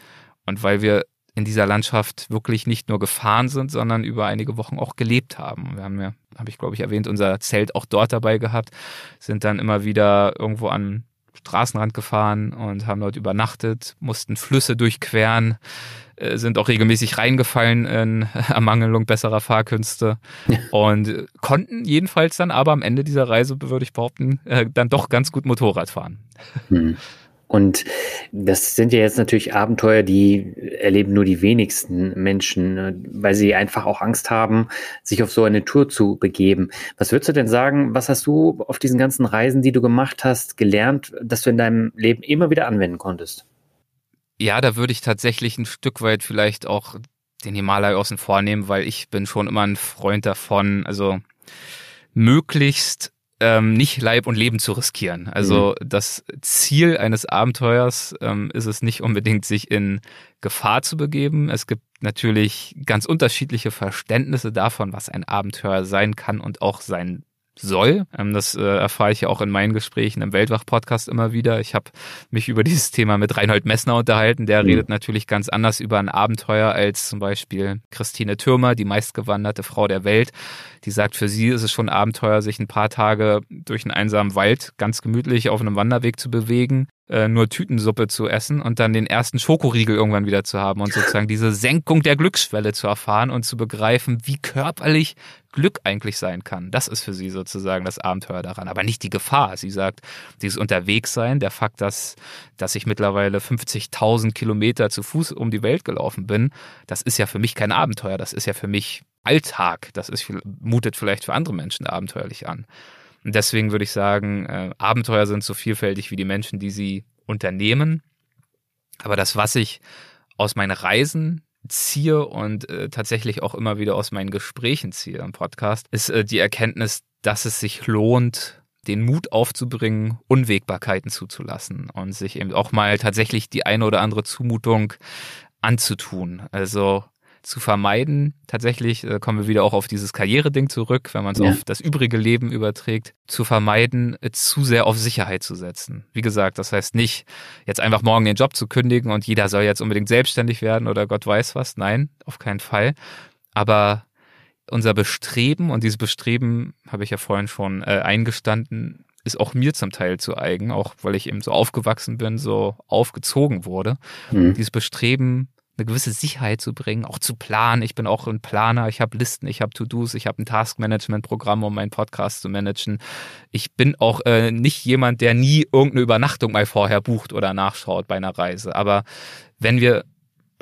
und weil wir in dieser Landschaft wirklich nicht nur gefahren sind, sondern über einige Wochen auch gelebt haben. Wir haben ja, habe ich glaube ich erwähnt, unser Zelt auch dort dabei gehabt, sind dann immer wieder irgendwo an Straßenrand gefahren und haben dort übernachtet, mussten Flüsse durchqueren, äh, sind auch regelmäßig reingefallen in *laughs* Ermangelung besserer Fahrkünste und konnten jedenfalls dann aber am Ende dieser Reise, würde ich behaupten, äh, dann doch ganz gut Motorrad fahren. Hm. Und das sind ja jetzt natürlich Abenteuer, die erleben nur die wenigsten Menschen, ne, weil sie einfach auch Angst haben, sich auf so eine Tour zu begeben. Was würdest du denn sagen, was hast du auf diesen ganzen Reisen, die du gemacht hast, gelernt, dass du in deinem Leben immer wieder anwenden konntest? Ja, da würde ich tatsächlich ein Stück weit vielleicht auch den Himalaya außen vornehmen, weil ich bin schon immer ein Freund davon, also möglichst ähm, nicht Leib und Leben zu riskieren. Also mhm. das Ziel eines Abenteuers ähm, ist es nicht unbedingt, sich in Gefahr zu begeben. Es gibt natürlich ganz unterschiedliche Verständnisse davon, was ein Abenteuer sein kann und auch sein soll. Ähm, das äh, erfahre ich ja auch in meinen Gesprächen im Weltwach-Podcast immer wieder. Ich habe mich über dieses Thema mit Reinhold Messner unterhalten. Der mhm. redet natürlich ganz anders über ein Abenteuer als zum Beispiel Christine Türmer, die meistgewanderte Frau der Welt. Die sagt, für sie ist es schon ein Abenteuer, sich ein paar Tage durch einen einsamen Wald ganz gemütlich auf einem Wanderweg zu bewegen äh, nur Tütensuppe zu essen und dann den ersten Schokoriegel irgendwann wieder zu haben und sozusagen diese Senkung der Glücksschwelle zu erfahren und zu begreifen, wie körperlich Glück eigentlich sein kann. Das ist für sie sozusagen das Abenteuer daran, aber nicht die Gefahr. Sie sagt, dieses Unterwegssein, der Fakt, dass, dass ich mittlerweile 50.000 Kilometer zu Fuß um die Welt gelaufen bin, das ist ja für mich kein Abenteuer, das ist ja für mich Alltag. Das ist, mutet vielleicht für andere Menschen abenteuerlich an. Und deswegen würde ich sagen, äh, Abenteuer sind so vielfältig wie die Menschen, die sie unternehmen. Aber das, was ich aus meinen Reisen ziehe und äh, tatsächlich auch immer wieder aus meinen Gesprächen ziehe im Podcast, ist äh, die Erkenntnis, dass es sich lohnt, den Mut aufzubringen, Unwägbarkeiten zuzulassen und sich eben auch mal tatsächlich die eine oder andere Zumutung anzutun. Also zu vermeiden. Tatsächlich äh, kommen wir wieder auch auf dieses Karriereding zurück, wenn man es ja. auf das übrige Leben überträgt, zu vermeiden, äh, zu sehr auf Sicherheit zu setzen. Wie gesagt, das heißt nicht, jetzt einfach morgen den Job zu kündigen und jeder soll jetzt unbedingt selbstständig werden oder Gott weiß was. Nein, auf keinen Fall. Aber unser Bestreben, und dieses Bestreben habe ich ja vorhin schon äh, eingestanden, ist auch mir zum Teil zu eigen, auch weil ich eben so aufgewachsen bin, so aufgezogen wurde. Mhm. Dieses Bestreben, eine gewisse Sicherheit zu bringen, auch zu planen. Ich bin auch ein Planer, ich habe Listen, ich habe To-Dos, ich habe ein Taskmanagement-Programm, um meinen Podcast zu managen. Ich bin auch äh, nicht jemand, der nie irgendeine Übernachtung mal vorher bucht oder nachschaut bei einer Reise. Aber wenn wir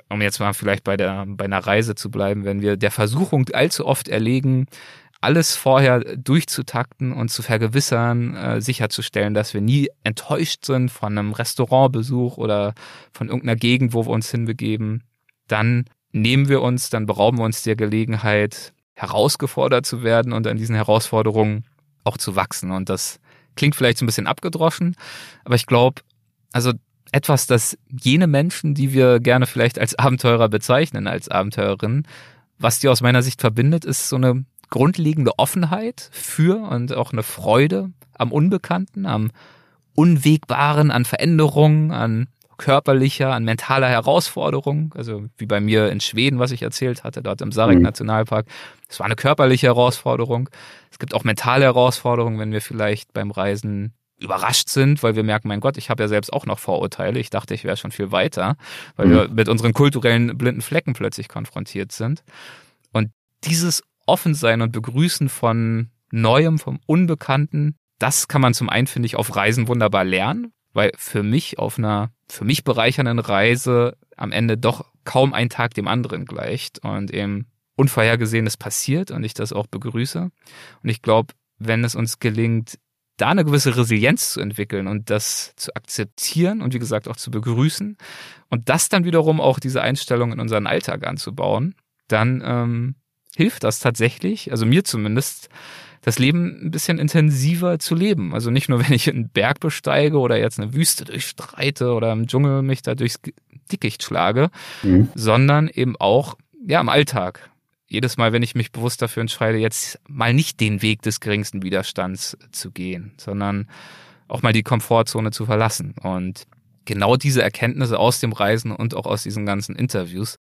um jetzt mal vielleicht bei der bei einer Reise zu bleiben, wenn wir der Versuchung allzu oft erlegen, alles vorher durchzutakten und zu vergewissern, äh, sicherzustellen, dass wir nie enttäuscht sind von einem Restaurantbesuch oder von irgendeiner Gegend, wo wir uns hinbegeben, dann nehmen wir uns, dann berauben wir uns der Gelegenheit, herausgefordert zu werden und an diesen Herausforderungen auch zu wachsen. Und das klingt vielleicht so ein bisschen abgedroschen, aber ich glaube, also etwas, das jene Menschen, die wir gerne vielleicht als Abenteurer bezeichnen, als Abenteurerinnen, was die aus meiner Sicht verbindet, ist so eine grundlegende Offenheit für und auch eine Freude am Unbekannten, am Unwegbaren, an Veränderungen, an körperlicher, an mentaler Herausforderung. Also wie bei mir in Schweden, was ich erzählt hatte, dort im Sarek mhm. Nationalpark. Es war eine körperliche Herausforderung. Es gibt auch mentale Herausforderungen, wenn wir vielleicht beim Reisen überrascht sind, weil wir merken, mein Gott, ich habe ja selbst auch noch Vorurteile. Ich dachte, ich wäre schon viel weiter, weil mhm. wir mit unseren kulturellen blinden Flecken plötzlich konfrontiert sind. Und dieses Offensein und Begrüßen von Neuem, vom Unbekannten, das kann man zum einen, finde ich, auf Reisen wunderbar lernen, weil für mich auf einer für mich bereichernden Reise am Ende doch kaum ein Tag dem anderen gleicht und eben Unvorhergesehenes passiert und ich das auch begrüße. Und ich glaube, wenn es uns gelingt, da eine gewisse Resilienz zu entwickeln und das zu akzeptieren und wie gesagt auch zu begrüßen und das dann wiederum auch diese Einstellung in unseren Alltag anzubauen, dann ähm, hilft das tatsächlich, also mir zumindest, das Leben ein bisschen intensiver zu leben. Also nicht nur, *laughs* wenn ich einen Berg besteige oder jetzt eine Wüste durchstreite oder im Dschungel mich da durchs Dickicht schlage, mhm. sondern eben auch ja im Alltag. Jedes Mal, wenn ich mich bewusst dafür entscheide, jetzt mal nicht den Weg des geringsten Widerstands zu gehen, sondern auch mal die Komfortzone zu verlassen. Und genau diese Erkenntnisse aus dem Reisen und auch aus diesen ganzen Interviews,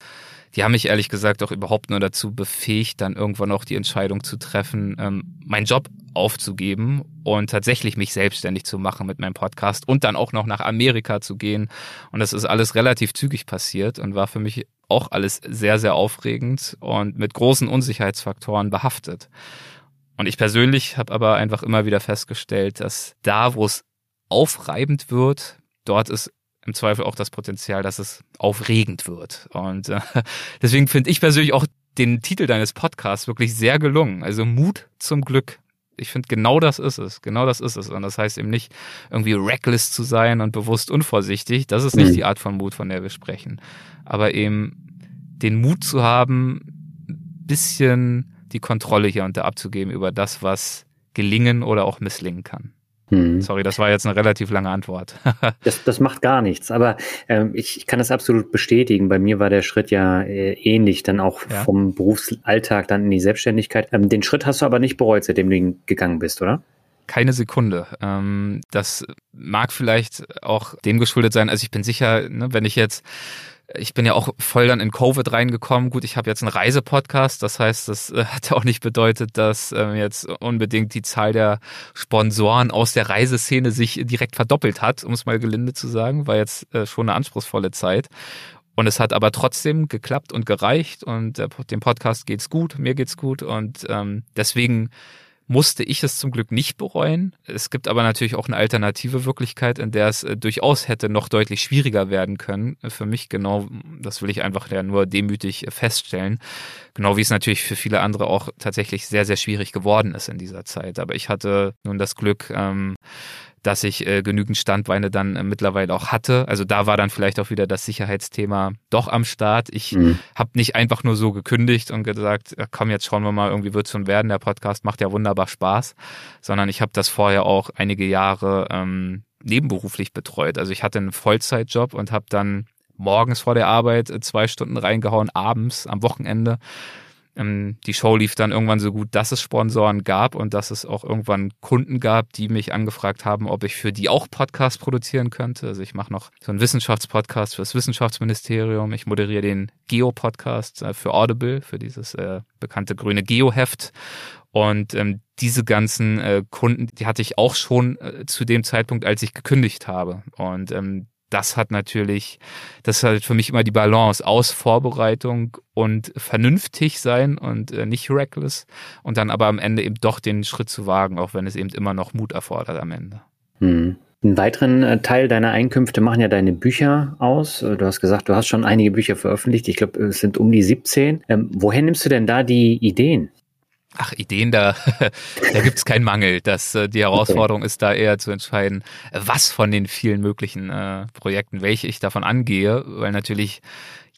die haben mich ehrlich gesagt auch überhaupt nur dazu befähigt, dann irgendwann auch die Entscheidung zu treffen, ähm, meinen Job aufzugeben und tatsächlich mich selbstständig zu machen mit meinem Podcast und dann auch noch nach Amerika zu gehen. Und das ist alles relativ zügig passiert und war für mich auch alles sehr, sehr aufregend und mit großen Unsicherheitsfaktoren behaftet. Und ich persönlich habe aber einfach immer wieder festgestellt, dass da, wo es aufreibend wird, dort ist im Zweifel auch das Potenzial, dass es aufregend wird. Und äh, *laughs* deswegen finde ich persönlich auch den Titel deines Podcasts wirklich sehr gelungen. Also Mut zum Glück. Ich finde, genau das ist es. Genau das ist es. Und das heißt eben nicht, irgendwie reckless zu sein und bewusst unvorsichtig. Das ist nicht mhm. die Art von Mut, von der wir sprechen. Aber eben den Mut zu haben, bisschen die Kontrolle hier und da abzugeben über das, was gelingen oder auch misslingen kann. Hm. Sorry, das war jetzt eine relativ lange Antwort. *laughs* das, das macht gar nichts, aber ähm, ich, ich kann das absolut bestätigen. Bei mir war der Schritt ja äh, ähnlich, dann auch ja. vom Berufsalltag dann in die Selbstständigkeit. Ähm, den Schritt hast du aber nicht bereut, seitdem du gegangen bist, oder? Keine Sekunde. Ähm, das mag vielleicht auch dem geschuldet sein. Also ich bin sicher, ne, wenn ich jetzt ich bin ja auch voll dann in Covid reingekommen. Gut, ich habe jetzt einen Reisepodcast, das heißt, das äh, hat auch nicht bedeutet, dass äh, jetzt unbedingt die Zahl der Sponsoren aus der Reiseszene sich direkt verdoppelt hat, um es mal gelinde zu sagen, war jetzt äh, schon eine anspruchsvolle Zeit. Und es hat aber trotzdem geklappt und gereicht und äh, dem Podcast geht's gut, mir geht's gut und ähm, deswegen musste ich es zum Glück nicht bereuen. Es gibt aber natürlich auch eine alternative Wirklichkeit, in der es äh, durchaus hätte noch deutlich schwieriger werden können. Für mich genau, das will ich einfach ja nur demütig feststellen. Genau wie es natürlich für viele andere auch tatsächlich sehr, sehr schwierig geworden ist in dieser Zeit. Aber ich hatte nun das Glück, ähm, dass ich äh, genügend Standbeine dann äh, mittlerweile auch hatte. Also da war dann vielleicht auch wieder das Sicherheitsthema doch am Start. Ich mhm. habe nicht einfach nur so gekündigt und gesagt, komm, jetzt schauen wir mal, irgendwie wird schon werden. Der Podcast macht ja wunderbar Spaß, sondern ich habe das vorher auch einige Jahre ähm, nebenberuflich betreut. Also ich hatte einen Vollzeitjob und habe dann morgens vor der Arbeit äh, zwei Stunden reingehauen, abends am Wochenende ähm, die Show lief dann irgendwann so gut, dass es Sponsoren gab und dass es auch irgendwann Kunden gab, die mich angefragt haben, ob ich für die auch Podcast produzieren könnte. Also ich mache noch so einen Wissenschaftspodcast fürs Wissenschaftsministerium. Ich moderiere den Geo-Podcast äh, für Audible, für dieses äh, bekannte grüne Geo-Heft. Und ähm, diese ganzen äh, Kunden, die hatte ich auch schon äh, zu dem Zeitpunkt, als ich gekündigt habe. Und ähm, das hat natürlich, das ist halt für mich immer die Balance aus Vorbereitung und vernünftig sein und äh, nicht reckless und dann aber am Ende eben doch den Schritt zu wagen, auch wenn es eben immer noch Mut erfordert am Ende. Hm. Einen weiteren äh, Teil deiner Einkünfte machen ja deine Bücher aus. Äh, du hast gesagt, du hast schon einige Bücher veröffentlicht. Ich glaube, es sind um die 17. Ähm, woher nimmst du denn da die Ideen? Ach, Ideen, da, *laughs* da gibt es keinen Mangel. Das, äh, die Herausforderung okay. ist da eher zu entscheiden, was von den vielen möglichen äh, Projekten, welche ich davon angehe, weil natürlich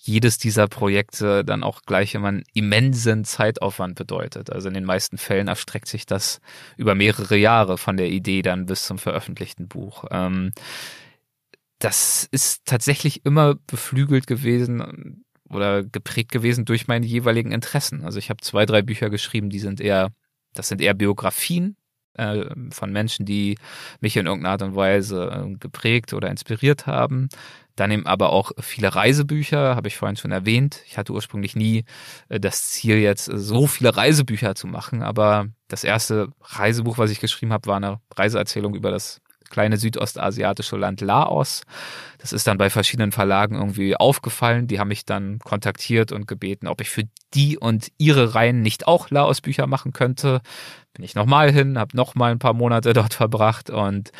jedes dieser Projekte dann auch gleich immer einen immensen Zeitaufwand bedeutet. Also in den meisten Fällen erstreckt sich das über mehrere Jahre von der Idee dann bis zum veröffentlichten Buch. Ähm, das ist tatsächlich immer beflügelt gewesen oder geprägt gewesen durch meine jeweiligen Interessen. Also ich habe zwei, drei Bücher geschrieben, die sind eher, das sind eher Biografien äh, von Menschen, die mich in irgendeiner Art und Weise äh, geprägt oder inspiriert haben. Dann eben aber auch viele Reisebücher, habe ich vorhin schon erwähnt. Ich hatte ursprünglich nie äh, das Ziel, jetzt so viele Reisebücher zu machen, aber das erste Reisebuch, was ich geschrieben habe, war eine Reiseerzählung über das kleine südostasiatische Land Laos. Das ist dann bei verschiedenen Verlagen irgendwie aufgefallen. Die haben mich dann kontaktiert und gebeten, ob ich für die und ihre Reihen nicht auch Laos-Bücher machen könnte. Bin ich nochmal hin, habe nochmal ein paar Monate dort verbracht und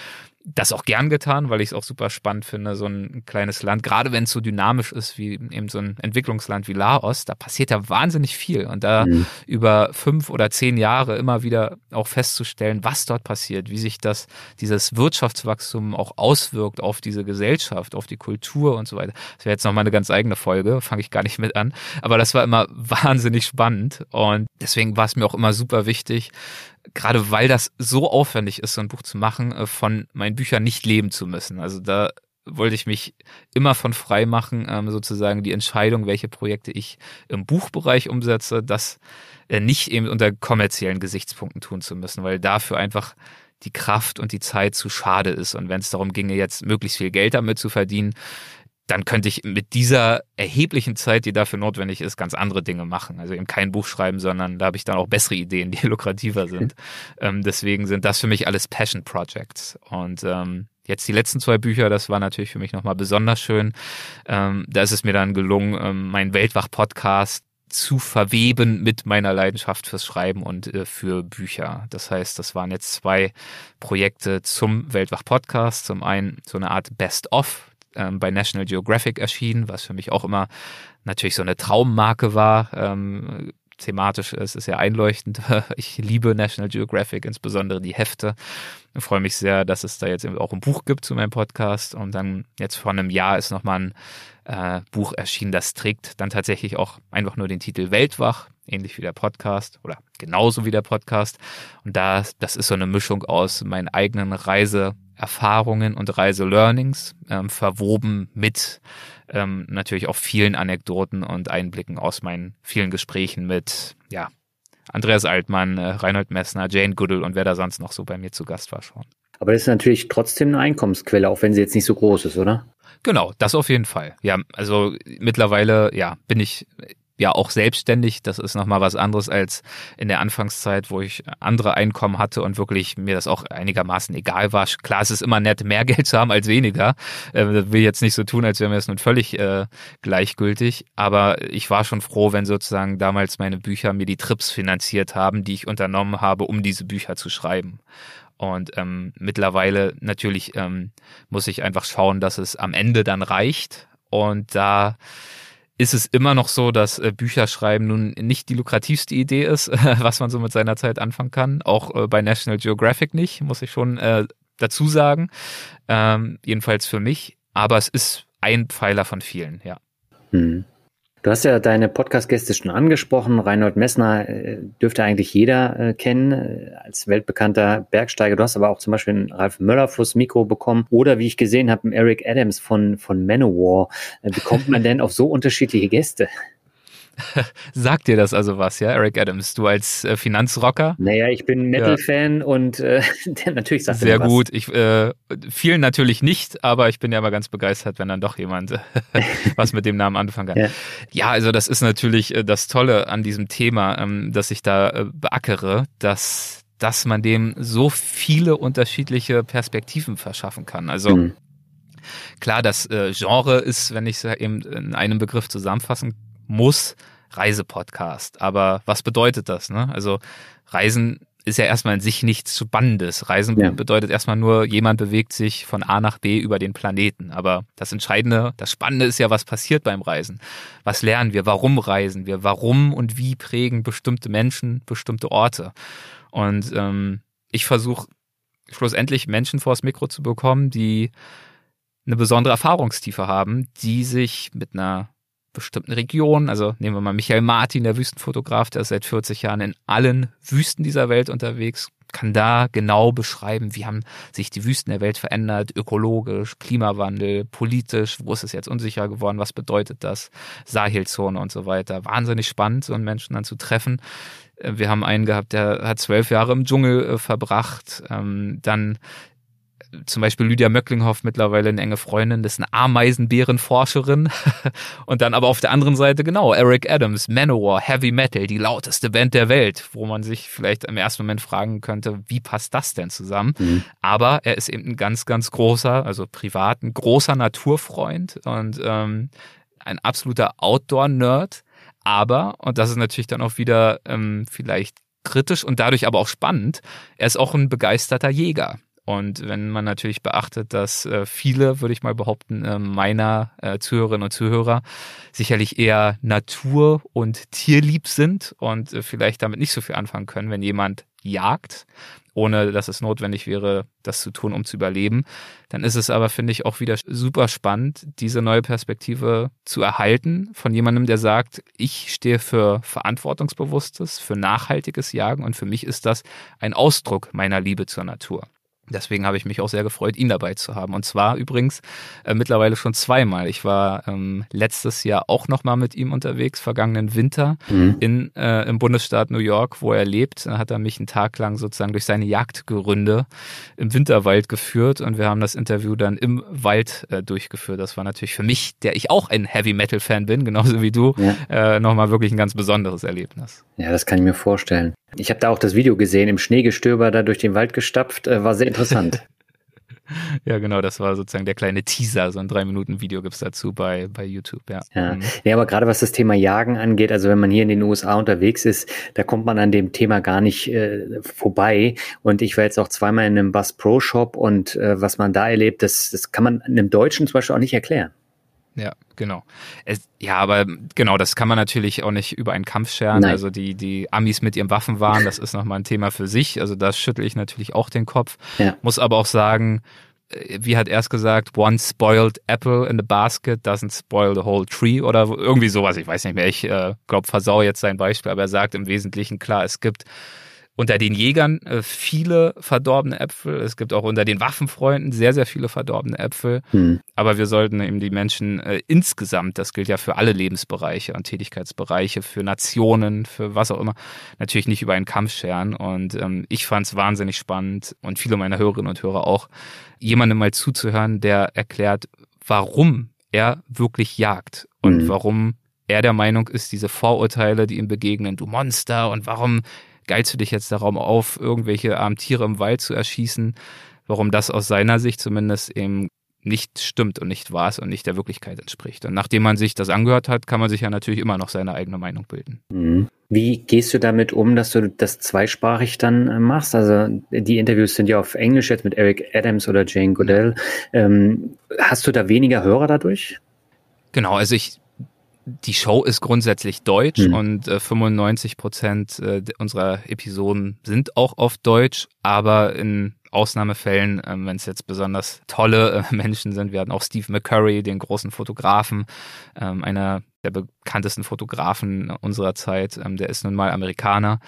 das auch gern getan, weil ich es auch super spannend finde, so ein kleines Land, gerade wenn es so dynamisch ist wie eben so ein Entwicklungsland wie Laos, da passiert ja wahnsinnig viel und da mhm. über fünf oder zehn Jahre immer wieder auch festzustellen, was dort passiert, wie sich das, dieses Wirtschaftswachstum auch auswirkt auf diese Gesellschaft, auf die Kultur und so weiter. Das wäre jetzt nochmal eine ganz eigene Folge, fange ich gar nicht mit an, aber das war immer *laughs* wahnsinnig spannend und deswegen war es mir auch immer super wichtig, gerade weil das so aufwendig ist, so ein Buch zu machen, äh, von meinen Büchern nicht leben zu müssen. Also da wollte ich mich immer von frei machen, ähm, sozusagen die Entscheidung, welche Projekte ich im Buchbereich umsetze, das äh, nicht eben unter kommerziellen Gesichtspunkten tun zu müssen, weil dafür einfach die Kraft und die Zeit zu schade ist. Und wenn es darum ginge, jetzt möglichst viel Geld damit zu verdienen, dann könnte ich mit dieser erheblichen Zeit, die dafür notwendig ist, ganz andere Dinge machen. Also eben kein Buch schreiben, sondern da habe ich dann auch bessere Ideen, die *laughs* lukrativer sind. ähm, deswegen sind das für mich alles Passion Projects. Und ähm, jetzt die letzten zwei Bücher, das war natürlich für mich nochmal besonders schön. Ähm, da ist es mir dann gelungen, ähm, meinen Weltwach-Podcast zu verweben mit meiner Leidenschaft fürs Schreiben und äh, für Bücher. Das heißt, das waren jetzt zwei Projekte zum Weltwach Podcast. Zum einen so eine Art Best-of, ähm, bei National Geographic erschienen, was für mich auch immer natürlich so eine Traummarke war. Ähm, thematisch ist es ja einleuchtend. *laughs* Ich liebe National Geographic, insbesondere die Hefte. Ich freue mich sehr, dass es da jetzt auch ein Buch gibt zu meinem Podcast. Und dann jetzt vor einem Jahr ist nochmal ein äh, Buch erschienen, das trägt dann tatsächlich auch einfach nur den Titel Weltwach, ähnlich wie der Podcast oder genauso wie der Podcast. Und da, das ist so eine Mischung aus meinen eigenen Reise Erfahrungen und Reise-Learnings, ähm, verwoben mit ähm, natürlich auch vielen Anekdoten und Einblicken aus meinen vielen Gesprächen mit, ja, Andreas Altmann, äh, Reinhold Messner, Jane Goodall und wer da sonst noch so bei mir zu Gast war schon. Aber das ist natürlich trotzdem eine Einkommensquelle, auch wenn sie jetzt nicht so groß ist, oder? Genau, das auf jeden Fall. Ja, also mittlerweile, ja, bin ich ja auch selbstständig. Das ist nochmal was anderes als in der Anfangszeit, wo ich andere Einkommen hatte und wirklich mir das auch einigermaßen egal war. Klar, es ist immer nett, mehr *laughs* Geld zu haben als weniger. Äh, das will ich jetzt nicht so tun, als wäre mir das nun völlig äh, gleichgültig. Aber ich war schon froh, wenn sozusagen damals meine Bücher mir die Trips finanziert haben, die ich unternommen habe, um diese Bücher zu schreiben. Und ähm, mittlerweile natürlich ähm, muss ich einfach schauen, dass es am Ende dann reicht. Und da ist es immer noch so, dass äh, Bücherschreiben nun nicht die lukrativste Idee ist, äh, *laughs* was man so mit seiner Zeit anfangen kann. Auch äh, bei National Geographic nicht, muss ich schon äh, dazu sagen. Ähm, jedenfalls für mich. Aber es ist ein Pfeiler von vielen, ja. Hm. Du hast ja deine Podcast-Gäste schon angesprochen. Reinhold Messner äh, dürfte eigentlich jeder äh, kennen äh, als weltbekannter Bergsteiger. Du hast aber auch zum Beispiel einen Ralf Möller fürs Mikro bekommen oder wie ich gesehen habe, einen Eric Adams von, von Manowar. Wie kommt man denn auf so unterschiedliche Gäste? *laughs* Sagt dir das also was, ja, Eric Adams, du als äh, Finanzrocker? Naja, ich bin Metal-Fan ja. und äh, *laughs* natürlich sagt Sehr was. gut. Ich, äh, vielen natürlich nicht, aber ich bin ja immer ganz begeistert, wenn dann doch jemand äh, *laughs* was mit dem Namen anfangen kann. Ja. ja, also das ist natürlich äh, das Tolle an diesem Thema, ähm, dass ich da äh, beackere, dass dass man dem so viele unterschiedliche Perspektiven verschaffen kann. Also mhm. klar, das äh, Genre ist, wenn ich es eben in einem Begriff zusammenfassen muss Reisepodcast. Aber was bedeutet das? Ne? Also Reisen ist ja erstmal in sich nichts Spannendes. Reisen ja. bedeutet erstmal nur, jemand bewegt sich von A nach B über den Planeten. Aber das Entscheidende, das Spannende ist ja, was passiert beim Reisen. Was lernen wir? Warum reisen wir? Warum und wie prägen bestimmte Menschen bestimmte Orte? Und ähm, ich versuche schlussendlich Menschen vors Mikro zu bekommen, die eine besondere Erfahrungstiefe haben, die sich mit einer bestimmten Regionen. Also nehmen wir mal Michael Martin, der Wüstenfotograf, der ist seit 40 Jahren in allen Wüsten dieser Welt unterwegs, kann da genau beschreiben, wie haben sich die Wüsten der Welt verändert, ökologisch, Klimawandel, politisch, wo ist es jetzt unsicher geworden, was bedeutet das, Sahelzone und so weiter. Wahnsinnig spannend, so einen Menschen dann zu treffen. Äh, wir haben einen gehabt, der hat zwölf Jahre im Dschungel äh, verbracht. Ähm, dann zum Beispiel Lydia Möcklinghoff mittlerweile eine enge Freundin, das ist eine Ameisenbärenforscherin. *laughs* und dann aber auf der anderen Seite, genau, Eric Adams, Manowar, Heavy Metal, die lauteste Band der Welt, wo man sich vielleicht im ersten Moment fragen könnte, wie passt das denn zusammen? Mhm. Aber er ist eben ein ganz, ganz großer, also privat, ein großer Naturfreund und ähm, ein absoluter Outdoor-Nerd. Aber, und das ist natürlich dann auch wieder ähm, vielleicht kritisch und dadurch aber auch spannend, er ist auch ein begeisterter Jäger. Und wenn man natürlich beachtet, dass äh, viele, würde ich mal behaupten, äh, meiner äh, Zuhörerinnen und Zuhörer sicherlich eher natur- und tierlieb sind und äh, vielleicht damit nicht so viel anfangen können, wenn jemand jagt, ohne dass es notwendig wäre, das zu tun, um zu überleben, dann ist es aber, finde ich, auch wieder super spannend, diese neue Perspektive zu erhalten von jemandem, der sagt, ich stehe für verantwortungsbewusstes, für nachhaltiges Jagen und für mich ist das ein Ausdruck meiner Liebe zur Natur. Deswegen habe ich mich auch sehr gefreut, ihn dabei zu haben. Und zwar übrigens äh, mittlerweile schon zweimal. Ich war ähm, letztes Jahr auch nochmal mit ihm unterwegs, vergangenen Winter mhm. in, äh, im Bundesstaat New York, wo er lebt. Da hat er mich einen Tag lang sozusagen durch seine Jagdgründe im Winterwald geführt und wir haben das Interview dann im Wald äh, durchgeführt. Das war natürlich für mich, der ich auch ein Heavy Metal Fan bin, genauso wie du, ja. äh, nochmal wirklich ein ganz besonderes Erlebnis. Ja, das kann ich mir vorstellen. Ich habe da auch das Video gesehen, im Schneegestöber da durch den Wald gestapft, äh, war sehr interessant. *laughs* ja, genau, das war sozusagen der kleine Teaser, so ein drei Minuten Video gibt's dazu bei, bei YouTube, ja. Ja. Mhm. ja, aber gerade was das Thema Jagen angeht, also wenn man hier in den USA unterwegs ist, da kommt man an dem Thema gar nicht äh, vorbei. Und ich war jetzt auch zweimal in einem Bass Pro Shop und äh, was man da erlebt, das, das kann man einem Deutschen zum Beispiel auch nicht erklären. Ja, genau. Es, ja, aber genau, das kann man natürlich auch nicht über einen Kampf scheren. Nein. Also die, die Amis mit ihrem Waffenwahn, das ist nochmal ein Thema für sich. Also da schüttel ich natürlich auch den Kopf. Ja. Muss aber auch sagen, äh, wie hat er es gesagt, one spoiled apple in the basket doesn't spoil the whole tree oder irgendwie sowas, ich weiß nicht mehr, ich äh, glaube, versau jetzt sein Beispiel, aber er sagt im Wesentlichen klar, es gibt unter den Jägern äh, viele verdorbene Äpfel. Es gibt auch unter den Waffenfreunden sehr, sehr viele verdorbene Äpfel. Hm. Aber wir sollten eben die Menschen äh, insgesamt, das gilt ja für alle Lebensbereiche und Tätigkeitsbereiche, für Nationen, für was auch immer, natürlich nicht über einen Kampf scheren. Und ähm, ich fand es wahnsinnig spannend und viele meiner Hörerinnen und Hörer auch, jemandem mal zuzuhören, der erklärt, warum er wirklich jagt und hm. warum er der Meinung ist, diese Vorurteile, die ihm begegnen, du Monster und warum geilst du dich jetzt darum auf, irgendwelche armen Tiere im Wald zu erschießen, warum das aus seiner Sicht zumindest eben nicht stimmt und nicht wahr ist und nicht der Wirklichkeit entspricht. Und nachdem man sich das angehört hat, kann man sich ja natürlich immer noch seine eigene Meinung bilden. Mhm. Wie gehst du damit um, dass du das zweisprachig dann äh, machst? Also die Interviews sind ja auf Englisch jetzt mit Eric Adams oder Jane Goodell. Ähm, hast du da weniger Hörer dadurch? Genau, also ich die Show ist grundsätzlich deutsch mhm. und äh, 95 Prozent äh, unserer Episoden sind auch auf Deutsch, aber in Ausnahmefällen, ähm, wenn es jetzt besonders tolle äh, *laughs* Menschen sind. Wir hatten auch Steve McCurry, den großen Fotografen, ähm, einer der bekanntesten Fotografen unserer Zeit. Ähm, der ist nun mal Amerikaner.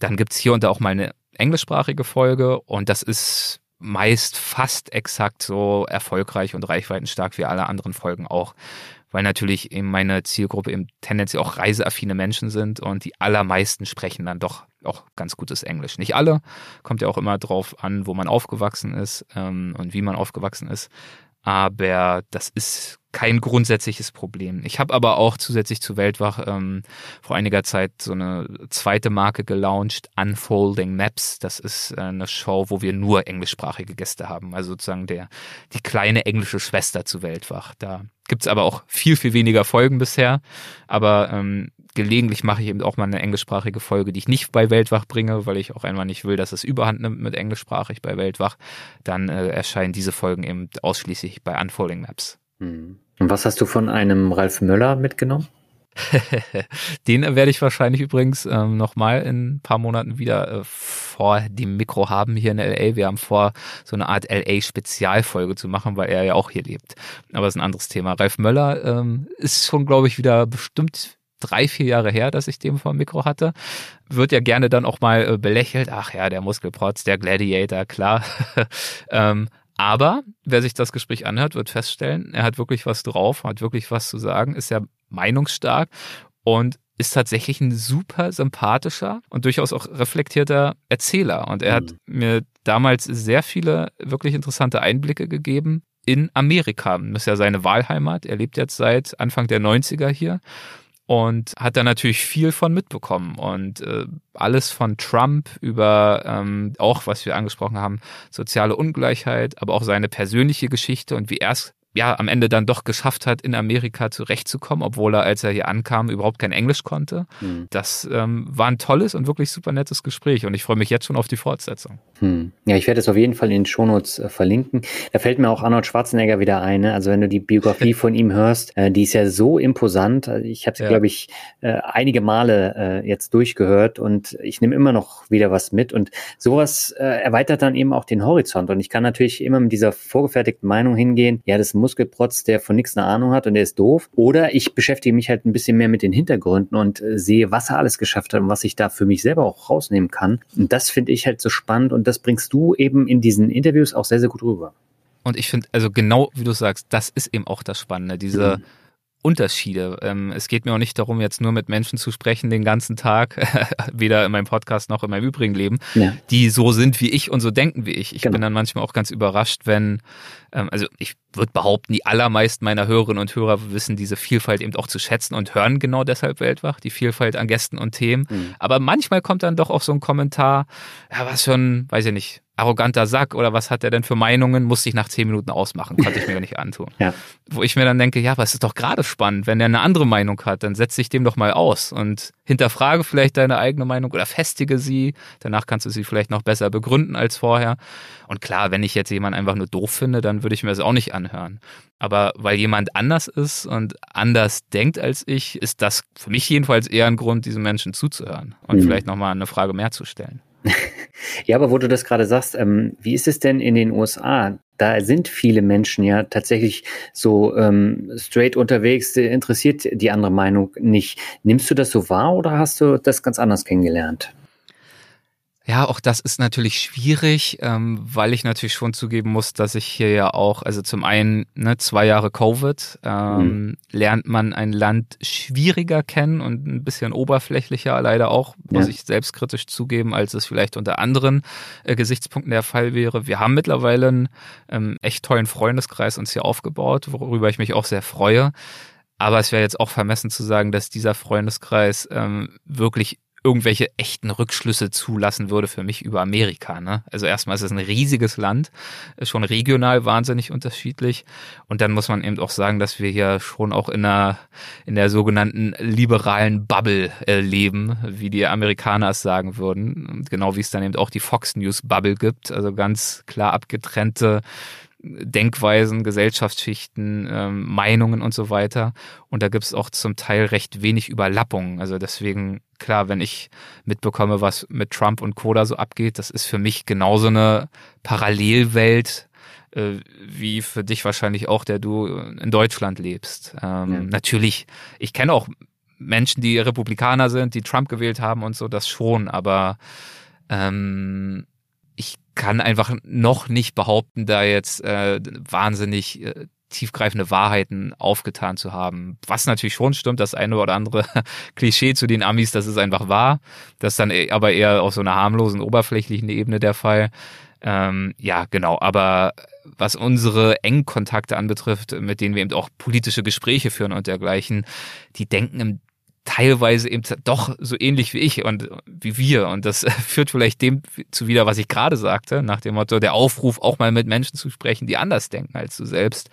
Dann gibt's hier und da auch mal eine englischsprachige Folge und das ist meist fast exakt so erfolgreich und reichweitenstark wie alle anderen Folgen auch weil natürlich eben meine Zielgruppe eben tendenziell auch reiseaffine Menschen sind und die allermeisten sprechen dann doch auch ganz gutes Englisch. Nicht alle, kommt ja auch immer drauf an, wo man aufgewachsen ist ähm, und wie man aufgewachsen ist. Aber das ist kein grundsätzliches Problem. Ich habe aber auch zusätzlich zu Weltwach ähm, vor einiger Zeit so eine zweite Marke gelauncht, Unfolding Maps. Das ist äh, eine Show, wo wir nur englischsprachige Gäste haben. Also sozusagen der die kleine englische Schwester zu Weltwach. Da gibt's aber auch viel, viel weniger Folgen bisher. Aber ähm, gelegentlich mache ich eben auch mal eine englischsprachige Folge, die ich nicht bei Weltwach bringe, weil ich auch einmal nicht will, dass es überhand nimmt mit englischsprachig bei Weltwach. Dann äh, erscheinen diese Folgen eben ausschließlich bei Unfolding Maps. Hm. Und was hast du von einem Ralf Möller mitgenommen? *laughs* Den werde ich wahrscheinlich übrigens ähm, nochmal in ein paar Monaten wieder äh, vor dem Mikro haben hier in LA. Wir haben vor, so eine Art LA-Spezialfolge zu machen, weil er ja auch hier lebt. Aber das ist ein anderes Thema. Ralf Möller ähm, ist schon, glaube ich, wieder bestimmt drei, vier Jahre her, dass ich den vor dem Mikro hatte. Wird ja gerne dann auch mal äh, belächelt. Ach ja, der Muskelprotz, der Gladiator, klar. *laughs* ähm, aber wer sich das Gespräch anhört, wird feststellen, er hat wirklich was drauf, hat wirklich was zu sagen, ist ja meinungsstark und ist tatsächlich ein super sympathischer und durchaus auch reflektierter Erzähler. Und er hat mhm. mir damals sehr viele wirklich interessante Einblicke gegeben in Amerika. Das ist ja seine Wahlheimat. Er lebt jetzt seit Anfang der 90er hier und hat da natürlich viel von mitbekommen und äh, alles von Trump über ähm, auch, was wir angesprochen haben, soziale Ungleichheit, aber auch seine persönliche Geschichte und wie er es ja am Ende dann doch geschafft hat, in Amerika zurechtzukommen, obwohl er, als er hier ankam, überhaupt kein Englisch konnte. Mhm. Das ähm, war ein tolles und wirklich super nettes Gespräch und ich freue mich jetzt schon auf die Fortsetzung. Hm. Ja, ich werde es auf jeden Fall in den Shownotes äh, verlinken. Da fällt mir auch Arnold Schwarzenegger wieder ein. Ne? Also wenn du die Biografie *laughs* von ihm hörst, äh, die ist ja so imposant. Also ich habe sie, ja. glaube ich, äh, einige Male äh, jetzt durchgehört und ich nehme immer noch wieder was mit. Und sowas äh, erweitert dann eben auch den Horizont. Und ich kann natürlich immer mit dieser vorgefertigten Meinung hingehen, ja, das ein Muskelprotz, der von nichts eine Ahnung hat und der ist doof. Oder ich beschäftige mich halt ein bisschen mehr mit den Hintergründen und äh, sehe, was er alles geschafft hat und was ich da für mich selber auch rausnehmen kann. Und das finde ich halt so spannend und das bringst du eben in diesen Interviews auch sehr, sehr gut rüber. Und ich finde, also genau wie du sagst, das ist eben auch das Spannende, diese mhm. Unterschiede. Ähm, es geht mir auch nicht darum, jetzt nur mit Menschen zu sprechen den ganzen Tag, *laughs* weder in meinem Podcast noch in meinem übrigen Leben, ja. die so sind wie ich und so denken wie ich. Ich genau. bin dann manchmal auch ganz überrascht, wenn, ähm, also ich würde behaupten, die allermeisten meiner Hörerinnen und Hörer wissen diese Vielfalt eben auch zu schätzen und hören genau deshalb Weltwach, die Vielfalt an Gästen und Themen. Mhm. Aber manchmal kommt dann doch auch so ein Kommentar, ja, was schon, weiß ich nicht, arroganter Sack oder was hat er denn für Meinungen, musste ich nach zehn Minuten ausmachen, konnte ich mir nicht antun. *laughs* Ja. Wo ich mir dann denke, ja, aber es ist doch gerade spannend, wenn er eine andere Meinung hat, dann setze ich dem doch mal aus und hinterfrage vielleicht deine eigene Meinung oder festige sie, danach kannst du sie vielleicht noch besser begründen als vorher. Und klar, wenn ich jetzt jemanden einfach nur doof finde, dann würde ich mir das auch nicht anhören. Aber weil jemand anders ist und anders denkt als ich, ist das für mich jedenfalls eher ein Grund, diesen Menschen zuzuhören und mhm. vielleicht nochmal eine Frage mehr zu stellen. *laughs* ja, aber wo du das gerade sagst, ähm, wie ist es denn in den USA? Da sind viele Menschen ja tatsächlich so ähm, straight unterwegs, interessiert die andere Meinung nicht. Nimmst du das so wahr oder hast du das ganz anders kennengelernt? Ja, auch das ist natürlich schwierig, ähm, weil ich natürlich schon zugeben muss, dass ich hier ja auch, also zum einen ne, zwei Jahre Covid, ähm, mhm. lernt man ein Land schwieriger kennen und ein bisschen oberflächlicher, leider auch, muss ja. ich selbstkritisch zugeben, als es vielleicht unter anderen äh, Gesichtspunkten der Fall wäre. Wir haben mittlerweile einen ähm, echt tollen Freundeskreis uns hier aufgebaut, worüber ich mich auch sehr freue. Aber es wäre jetzt auch vermessen zu sagen, dass dieser Freundeskreis ähm, wirklich irgendwelche echten Rückschlüsse zulassen würde für mich über Amerika. Ne? Also erstmal ist es ein riesiges Land, schon regional wahnsinnig unterschiedlich. Und dann muss man eben auch sagen, dass wir hier schon auch in der, in der sogenannten liberalen Bubble äh, leben, wie die Amerikaner es sagen würden. Genau wie es dann eben auch die Fox News Bubble gibt. Also ganz klar abgetrennte Denkweisen, Gesellschaftsschichten, ähm, Meinungen und so weiter. Und da gibt es auch zum Teil recht wenig Überlappungen. Also deswegen, klar, wenn ich mitbekomme, was mit Trump und Coda so abgeht, das ist für mich genauso eine Parallelwelt, äh, wie für dich wahrscheinlich auch, der du in Deutschland lebst. Ähm, ja. Natürlich, ich kenne auch Menschen, die Republikaner sind, die Trump gewählt haben und so, das schon, aber ähm, ich kann einfach noch nicht behaupten, da jetzt äh, wahnsinnig äh, tiefgreifende Wahrheiten aufgetan zu haben. Was natürlich schon stimmt, das eine oder andere *laughs* Klischee zu den Amis, das ist einfach wahr. Das ist dann e, aber eher auf so einer harmlosen, oberflächlichen Ebene der Fall. Ähm, ja, genau. Aber was unsere engen Kontakte anbetrifft, mit denen wir eben auch politische Gespräche führen und dergleichen, die denken im teilweise eben doch so ähnlich wie ich und wie wir. Und das *laughs* führt vielleicht dem zu wieder, was ich gerade sagte, nach dem Motto, der Aufruf, auch mal mit Menschen zu sprechen, die anders denken als du selbst.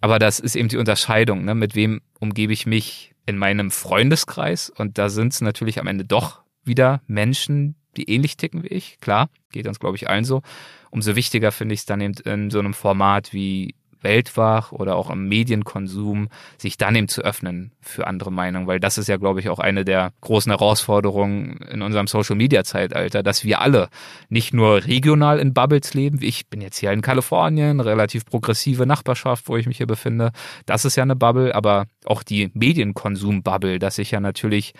Aber das ist eben die Unterscheidung, ne? mit wem umgebe ich mich in meinem Freundeskreis. Und da sind es natürlich am Ende doch wieder Menschen, die ähnlich ticken wie ich. Klar, geht uns, glaube ich, allen so. Umso wichtiger finde ich es dann eben in so einem Format wie Weltwach oder auch im Medienkonsum, sich dann eben zu öffnen für andere Meinungen, weil das ist ja, glaube ich, auch eine der großen Herausforderungen in unserem Social-Media-Zeitalter, dass wir alle nicht nur regional in Bubbles leben, wie ich bin jetzt hier in Kalifornien, relativ progressive Nachbarschaft, wo ich mich hier befinde, das ist ja eine Bubble, aber auch die Medienkonsum-Bubble, dass ich ja natürlich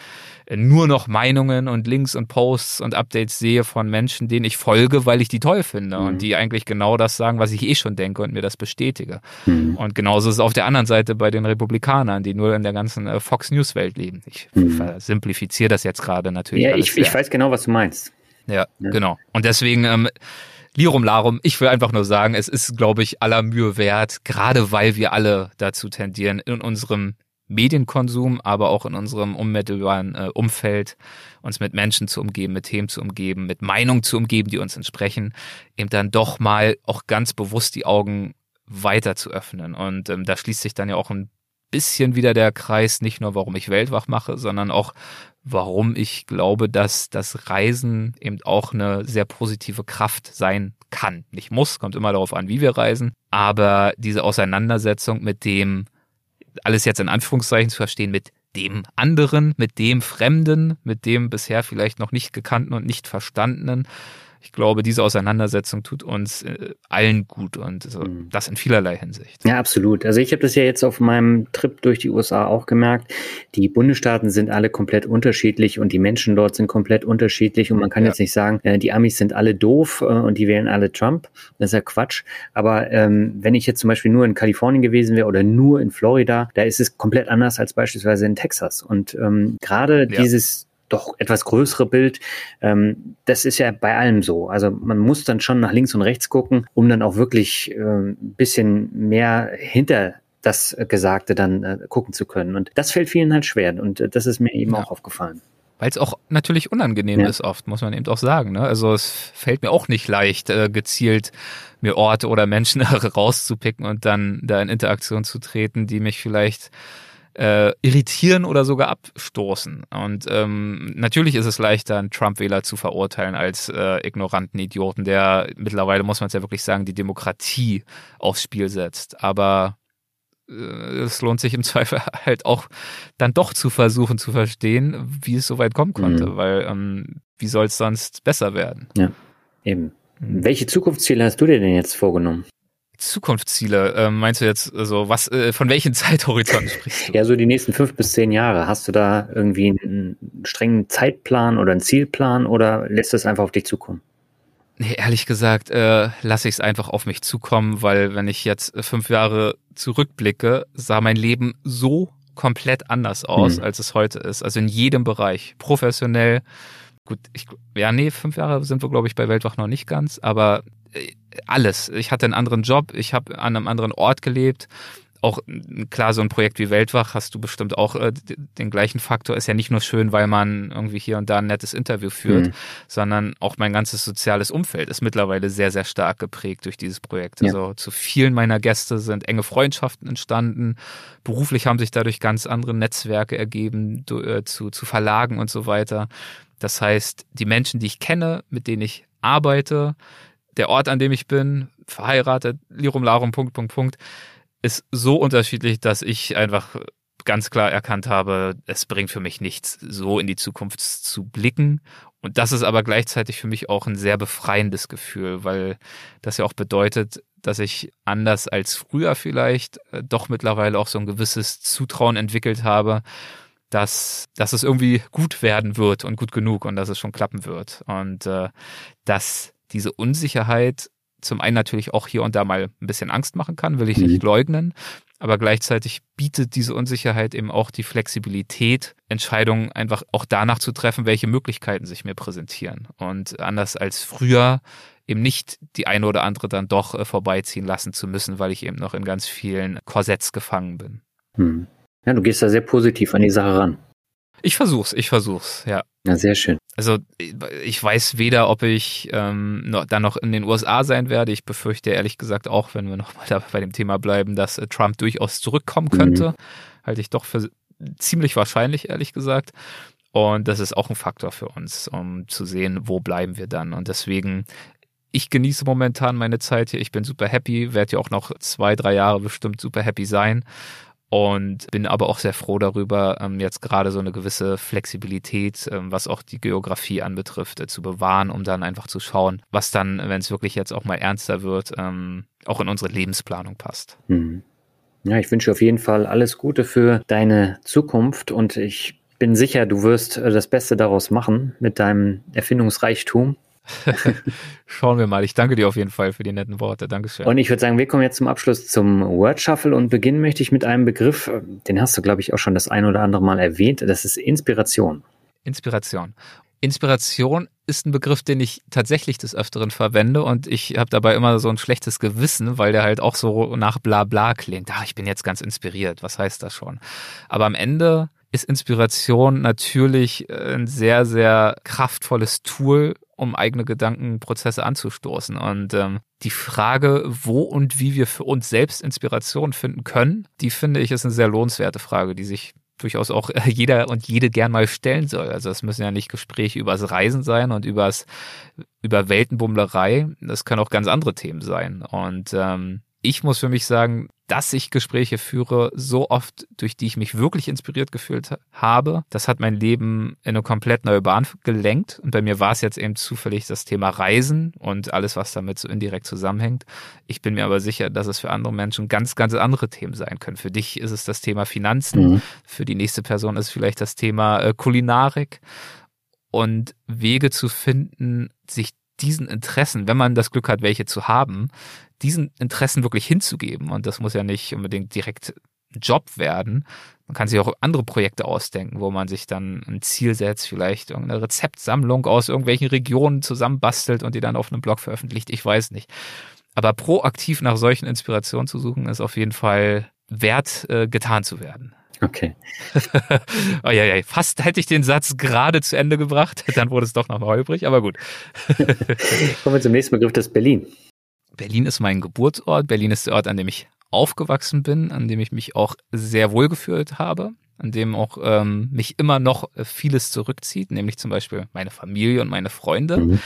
nur noch Meinungen und Links und Posts und Updates sehe von Menschen, denen ich folge, weil ich die toll finde mhm. und die eigentlich genau das sagen, was ich eh schon denke und mir das bestätige. Mhm. Und genauso ist es auf der anderen Seite bei den Republikanern, die nur in der ganzen äh, Fox News Welt leben. Ich mhm. simplifiziere das jetzt gerade natürlich. Ja, ich, ich weiß genau, was du meinst. Ja, ja. genau. Und deswegen, ähm, Lirum Larum, ich will einfach nur sagen, es ist, glaube ich, aller Mühe wert, gerade weil wir alle dazu tendieren, in unserem Medienkonsum, aber auch in unserem unmittelbaren äh, Umfeld uns mit Menschen zu umgeben, mit Themen zu umgeben, mit Meinungen zu umgeben, die uns entsprechen, eben dann doch mal auch ganz bewusst die Augen weiter zu öffnen. Und ähm, da schließt sich dann ja auch ein bisschen wieder der Kreis, nicht nur warum ich Weltwach mache, sondern auch warum ich glaube, dass das Reisen eben auch eine sehr positive Kraft sein kann. Nicht muss, kommt immer darauf an, wie wir reisen, aber diese Auseinandersetzung mit dem, alles jetzt in Anführungszeichen zu verstehen mit dem anderen, mit dem Fremden, mit dem bisher vielleicht noch nicht gekannten und nicht verstandenen, ich glaube, diese Auseinandersetzung tut uns äh, allen gut und so, mhm. das in vielerlei Hinsicht. Ja, absolut. Also ich habe das ja jetzt auf meinem Trip durch die USA auch gemerkt. Die Bundesstaaten sind alle komplett unterschiedlich und die Menschen dort sind komplett unterschiedlich und man kann ja. jetzt nicht sagen, äh, die Amis sind alle doof äh, und die wählen alle Trump. Das ist ja Quatsch. Aber ähm, wenn ich jetzt zum Beispiel nur in Kalifornien gewesen wäre oder nur in Florida, da ist es komplett anders als beispielsweise in Texas. Und ähm, gerade ja. dieses doch etwas größere Bild. Ähm, das ist ja bei allem so. Also man muss dann schon nach links und rechts gucken, um dann auch wirklich äh, ein bisschen mehr hinter das Gesagte dann äh, gucken zu können. Und das fällt vielen halt schwer. Und äh, das ist mir eben ja. auch aufgefallen. Weil es auch natürlich unangenehm ja. ist oft, muss man eben auch sagen. Ne? Also es fällt mir auch nicht leicht, äh, gezielt mir Orte oder Menschen *laughs* rauszupicken und dann da in Interaktion zu treten, die mich vielleicht äh, irritieren oder sogar abstoßen. Und ähm, natürlich ist es leichter, einen Trump-Wähler zu verurteilen als äh, ignoranten Idioten, der mittlerweile, muss man es ja wirklich sagen, die Demokratie aufs Spiel setzt. Aber äh, es lohnt sich im *laughs* Zweifel halt auch dann doch zu versuchen zu verstehen, wie es so weit kommen konnte, mhm. weil ähm, wie soll es sonst besser werden? Ja, eben. Mhm. Welche Zukunftsziele hast du dir denn jetzt vorgenommen? Zukunftsziele, äh, meinst du jetzt, also was, äh, von welchen *laughs* Zeithorizonten sprichst du? Ja, so die nächsten fünf bis zehn Jahre. Hast du da irgendwie einen strengen Zeitplan oder einen Zielplan oder lässt es einfach auf dich zukommen? Nee, ehrlich gesagt, äh, lasse ich es einfach auf mich zukommen, weil wenn ich jetzt fünf Jahre zurückblicke, sah mein Leben so komplett anders aus, hm. als es heute ist. Also in jedem Bereich. Professionell, gut, ich, ja, nee, fünf Jahre sind wir, glaube ich, bei Weltwach noch nicht ganz, aber äh, alles. Ich hatte einen anderen Job, ich habe an einem anderen Ort gelebt. Auch klar, so ein Projekt wie Weltwach hast du bestimmt auch äh, den gleichen Faktor. Ist ja nicht nur schön, weil man irgendwie hier und da ein nettes Interview führt, mhm. sondern auch mein ganzes soziales Umfeld ist mittlerweile sehr, sehr stark geprägt durch dieses Projekt. Ja. Also zu vielen meiner Gäste sind enge Freundschaften entstanden. Beruflich haben sich dadurch ganz andere Netzwerke ergeben äh, zu, zu Verlagen und so weiter. Das heißt, die Menschen, die ich kenne, mit denen ich arbeite, der Ort, an dem ich bin, verheiratet, Lirum Larum, Punkt, Punkt, Punkt, ist so unterschiedlich, dass ich einfach ganz klar erkannt habe, es bringt für mich nichts, so in die Zukunft zu blicken. Und das ist aber gleichzeitig für mich auch ein sehr befreiendes Gefühl, weil das ja auch bedeutet, dass ich anders als früher vielleicht äh, doch mittlerweile auch so ein gewisses Zutrauen entwickelt habe, dass, dass es irgendwie gut werden wird und gut genug und dass es schon klappen wird. Und äh, dass diese Unsicherheit zum einen natürlich auch hier und da mal ein bisschen Angst machen kann, will ich nicht mhm. leugnen. Aber gleichzeitig bietet diese Unsicherheit eben auch die Flexibilität, Entscheidungen einfach auch danach zu treffen, welche Möglichkeiten sich mir präsentieren. Und anders als früher eben nicht die eine oder andere dann doch äh, vorbeiziehen lassen zu müssen, weil ich eben noch in ganz vielen Korsetts gefangen bin. Hm. Ja, du gehst da sehr positiv an die Sache ran. Ich versuch's, ich versuch's, ja. Ja, sehr schön. Also ich weiß weder, ob ich ähm, noch, dann noch in den USA sein werde. Ich befürchte ehrlich gesagt auch, wenn wir nochmal *laughs* bei dem Thema bleiben, dass äh, Trump durchaus zurückkommen könnte. Mhm. Halte ich doch für ziemlich wahrscheinlich, ehrlich gesagt. Und das ist auch ein Faktor für uns, um zu sehen, wo bleiben wir dann. Und deswegen, ich genieße momentan meine Zeit hier. Ich bin super happy, werde ja auch noch zwei, drei Jahre bestimmt super happy sein und bin aber auch sehr froh darüber, ähm, jetzt gerade so eine gewisse Flexibilität, ähm, was auch die Geografie anbetrifft, äh, zu bewahren, um dann einfach zu schauen, was dann, wenn es wirklich jetzt auch mal ernster wird, ähm, auch in unsere Lebensplanung passt. Mhm. Ja, ich wünsche auf jeden Fall alles Gute für deine Zukunft und ich bin sicher, du wirst äh, das Beste daraus machen mit deinem Erfindungsreichtum *laughs* Schauen wir mal. Ich danke dir auf jeden Fall für die netten Worte. Dankeschön. Und ich würde sagen, wir kommen jetzt zum Abschluss zum Word Shuffle und beginnen möchte ich mit einem Begriff, den hast du, glaube ich, auch schon das ein oder andere Mal erwähnt. Das ist Inspiration. Inspiration. Inspiration ist ein Begriff, den ich tatsächlich des Öfteren verwende und ich habe dabei immer so ein schlechtes Gewissen, weil der halt auch so nach bla bla klingt. Ah, ich bin jetzt ganz inspiriert. Was heißt das schon? Aber am Ende ist Inspiration natürlich ein sehr, sehr kraftvolles Tool, um eigene Gedankenprozesse anzustoßen. Und ähm, die Frage, wo und wie wir für uns selbst Inspiration finden können, die finde ich ist eine sehr lohnenswerte Frage, die sich durchaus auch jeder und jede gern mal stellen soll. Also es müssen ja nicht Gespräche übers Reisen sein und übers über Weltenbummlerei. Das können auch ganz andere Themen sein. Und ähm, ich muss für mich sagen, dass ich Gespräche führe, so oft, durch die ich mich wirklich inspiriert gefühlt habe. Das hat mein Leben in eine komplett neue Bahn gelenkt. Und bei mir war es jetzt eben zufällig das Thema Reisen und alles, was damit so indirekt zusammenhängt. Ich bin mir aber sicher, dass es für andere Menschen ganz, ganz andere Themen sein können. Für dich ist es das Thema Finanzen. Mhm. Für die nächste Person ist vielleicht das Thema äh, Kulinarik. Und Wege zu finden, sich diesen Interessen, wenn man das Glück hat, welche zu haben, diesen Interessen wirklich hinzugeben. Und das muss ja nicht unbedingt direkt Job werden. Man kann sich auch andere Projekte ausdenken, wo man sich dann ein Ziel setzt, vielleicht irgendeine Rezeptsammlung aus irgendwelchen Regionen zusammenbastelt und die dann auf einem Blog veröffentlicht. Ich weiß nicht. Aber proaktiv nach solchen Inspirationen zu suchen, ist auf jeden Fall wert, äh, getan zu werden. Okay. oh, ja, ja, fast hätte ich den Satz gerade zu Ende gebracht, *laughs* dann wurde es doch noch holprig, aber gut. Kommen wir zum nächsten Begriff, das Berlin. Berlin ist mein Geburtsort. Berlin ist der Ort, an dem ich aufgewachsen bin, an dem ich mich auch sehr wohl gefühlt habe, an dem auch ähm, mich immer noch vieles zurückzieht, nämlich zum Beispiel meine Familie und meine Freunde. Mhm.